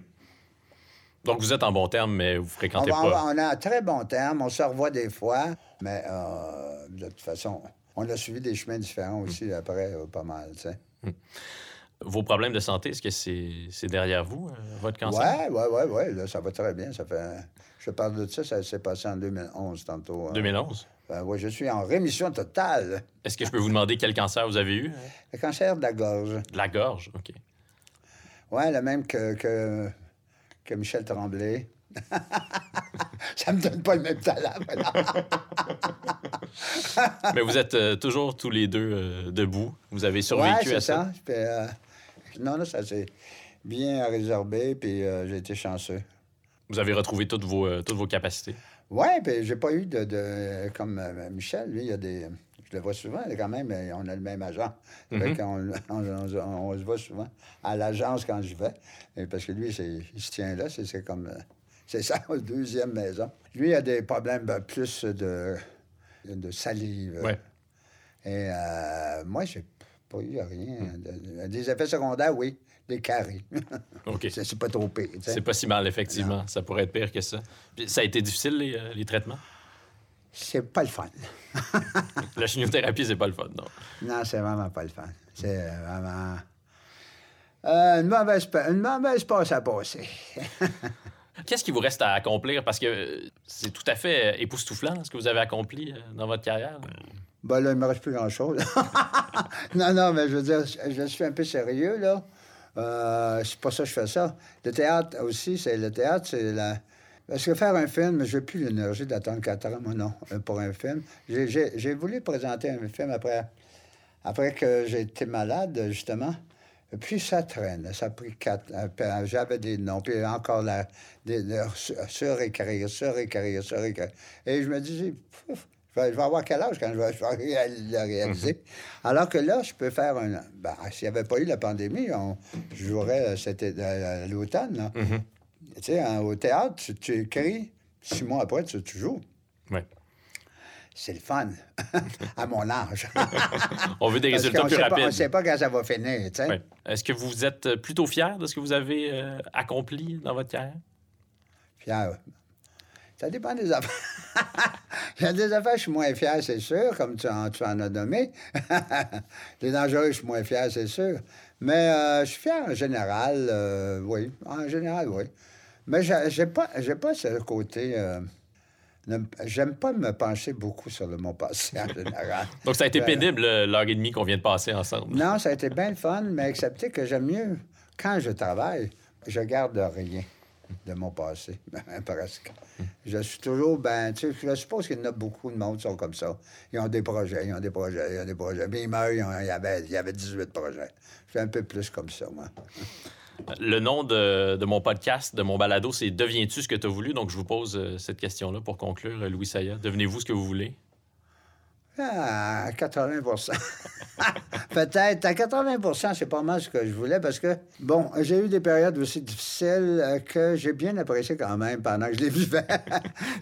Donc, vous êtes en bon terme, mais vous fréquentez on, pas... On a un très bon terme, on se revoit des fois, mais euh, de toute façon, on a suivi des chemins différents aussi mm. après, euh, pas mal, tu sais. Mm. Vos problèmes de santé, est-ce que c'est derrière vous, euh, votre cancer? Oui, oui, oui, oui. Ça va très bien. Ça fait... Je parle de ça, ça s'est passé en 2011 tantôt. 2011? Hein. Ben, oui, je suis en rémission totale. Est-ce que je peux vous demander quel cancer vous avez eu? Le cancer de la gorge. De la gorge, OK. Oui, le même que, que, que Michel Tremblay. ça me donne pas le même talent. Mais vous êtes euh, toujours tous les deux euh, debout. Vous avez survécu à ça. ça. Euh, non, non, ça s'est bien résorbé, puis j'ai été chanceux. Vous avez retrouvé toutes vos, toutes vos capacités. Oui, puis j'ai pas eu de, Comme Michel, lui, il y a des... Je le vois souvent, quand même, on a le même agent. Mm-hmm. on, se voit souvent à l'agence quand je vais. parce que lui, il se tient là, c'est comme. C'est sa deuxième maison. Lui, il a des problèmes ben, plus de, de salive. Ouais. Et euh, moi, j'ai pas eu rien. Mm. Des effets secondaires, oui. Des caries. OK. c'est pas trop pire. C'est pas si mal, effectivement. Ça pourrait être pire que ça. ça a été difficile, les, euh, les traitements? c'est pas le fun. la chimiothérapie, c'est pas le fun, non? Non, c'est vraiment pas le fun. C'est vraiment. Euh, une, mauvaise, une mauvaise passe à passer. Qu'est-ce qui vous reste à accomplir? Parce que c'est tout à fait époustouflant ce que vous avez accompli euh, dans votre carrière. Ben là, il me reste plus grand-chose. non, non, mais je veux dire, je suis un peu sérieux, là. Euh, c'est pas ça que je fais ça. Le théâtre aussi, c'est le théâtre, c'est la, parce que faire un film, je n'ai plus l'énergie d'attendre quatre ans, moi, non, euh, pour un film. J'ai voulu présenter un film après, après que j'ai été malade, justement. Puis ça traîne. Ça a pris quatre. Euh, j'avais des noms, puis encore la, des, surécrire, surécrire, surécrire. Et je me disais, je vais, avoir quel âge quand je vais, le réaliser? Mm-hmm. Alors que là, je peux faire un. Ben, S'il n'y avait pas eu la pandémie, on, je jouerais, c'était l'automne. Mm-hmm. Tu sais, hein, au théâtre, tu, écris, six mois après, tu, joues. Oui. C'est le fun, à mon âge. on veut des résultats plus rapides. on ne sait pas quand ça va finir. Sais. Est-ce que vous êtes plutôt fier de ce que vous avez euh, accompli dans votre carrière? Fier. Ça dépend des affaires. Il y a des affaires, je suis moins fier, c'est sûr, comme tu en, tu en as nommé. les dangereux, je suis moins fier, c'est sûr. Mais euh, je suis fier en général, euh, oui. En général, oui. Mais j'ai pas, pas ce côté. Euh, j'aime pas me pencher beaucoup sur le mon passé en général. Donc, ça a été pénible l'heure et demie qu'on vient de passer ensemble. Non, ça a été bien fun, mais accepter que j'aime mieux, quand je travaille, je garde rien de mon passé, presque. Je suis toujours, ben, tu sais, je suppose qu'il y en a beaucoup de monde qui sont comme ça. Ils ont des projets, ils ont des projets, ils ont des projets. Puis ils meurent, il y avait, il y avait 18 projets. Je suis un peu plus comme ça, moi. Le nom de, mon podcast, de mon balado, c'est Deviens-tu ce que tu as voulu? Donc, je vous pose euh, cette question-là pour conclure, Louis Saya. Devenez-vous ce que vous voulez? À 80 Peut-être. À 80 c'est pas mal ce que je voulais parce que, bon, j'ai eu des périodes aussi difficiles euh, que j'ai bien appréciées quand même pendant que je les vivais.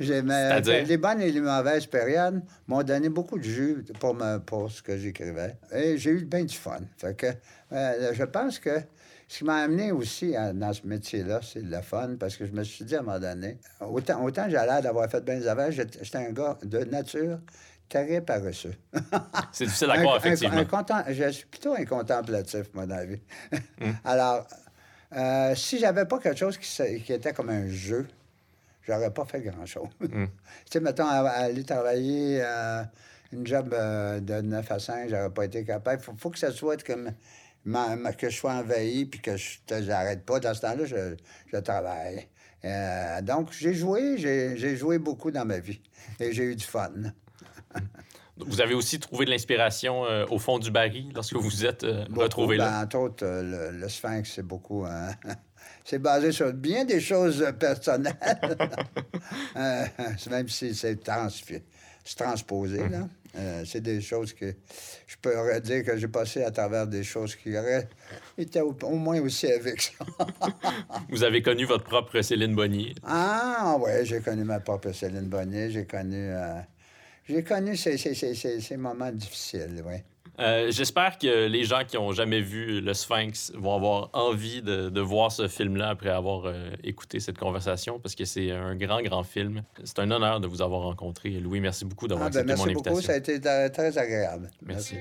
les bonnes et les mauvaises périodes m'ont donné beaucoup de jus pour, pour ce que j'écrivais. Et j'ai eu bien du fun. Fait que euh, je pense que ce qui m'a amené aussi dans ce métier-là, c'est le fun, parce que je me suis dit à un moment donné, autant, autant j'ai l'air d'avoir fait bien affaires, j'étais un gars de nature très paresseux. c'est difficile à croire, effectivement. je suis plutôt incontemplatif, moi, dans la vie. Hmm. Alors, euh, si j'avais pas quelque chose qui, qui, était comme un jeu, j'aurais pas fait grand-chose. Mm. tu sais, mettons, aller travailler euh, une job euh, de 9 à 5, j'aurais pas été capable. Il faut, que ça soit comme... que je sois envahi puis que je n'arrête pas. Dans ce temps-là, je, je travaille. Euh, donc, j'ai joué, j'ai joué beaucoup dans ma vie et j'ai eu du fun. Vous avez aussi trouvé de l'inspiration euh, au fond du baril lorsque vous vous êtes euh, retrouvé là? Ben, entre autres, le, sphinx, c'est beaucoup... Hein, c'est basé sur bien des choses personnelles. même si c'est transposé, là. c'est des choses que je pourrais dire que j'ai passé à travers des choses qui auraient été au, moins aussi avec ça. Vous avez connu votre propre Céline Bonnier? Ah, oui, j'ai connu ma propre Céline Bonnier. J'ai connu... J'ai connu ces, ces, ces, ces, moments difficiles, oui. Euh, j'espère que les gens qui n'ont jamais vu le Sphinx vont avoir envie de, de voir ce film-là après avoir euh, écouté cette conversation parce que c'est un grand, grand film. C'est un honneur de vous avoir rencontré. Louis, merci beaucoup d'avoir ah, ben, accepté mon invitation. Merci beaucoup, ça a été très agréable. merci.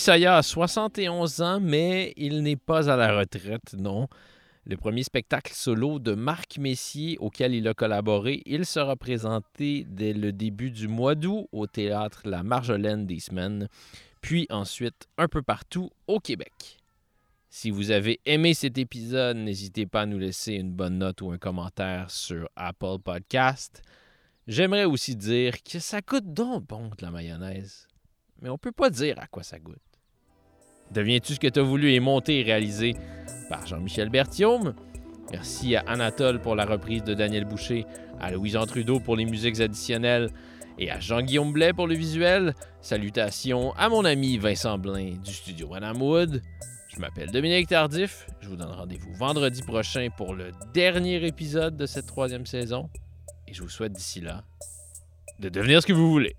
Saya a 71 ans, mais il n'est pas à la retraite, non. Le premier spectacle solo de Marc Messier auquel il a collaboré, il sera présenté dès le début du mois d'août au théâtre La Marjolaine des Semaines. puis ensuite un peu partout au Québec. Si vous avez aimé cet épisode, n'hésitez pas à nous laisser une bonne note ou un commentaire sur Apple Podcast. J'aimerais aussi dire que ça goûte donc bon de la mayonnaise, mais on peut pas dire à quoi ça goûte. Deviens-tu ce que tu as voulu est monté et réalisé par Jean-Michel Berthiaume? Merci à Anatole pour la reprise de Daniel Boucher, à Louis-Jean Trudeau pour les musiques additionnelles et à Jean-Guillaume Blais pour le visuel. Salutations à mon ami Vincent Blain du studio Madame Wood. Je m'appelle Dominique Tardif. Je vous donne rendez-vous vendredi prochain pour le dernier épisode de cette troisième saison. Et je vous souhaite d'ici là de devenir ce que vous voulez.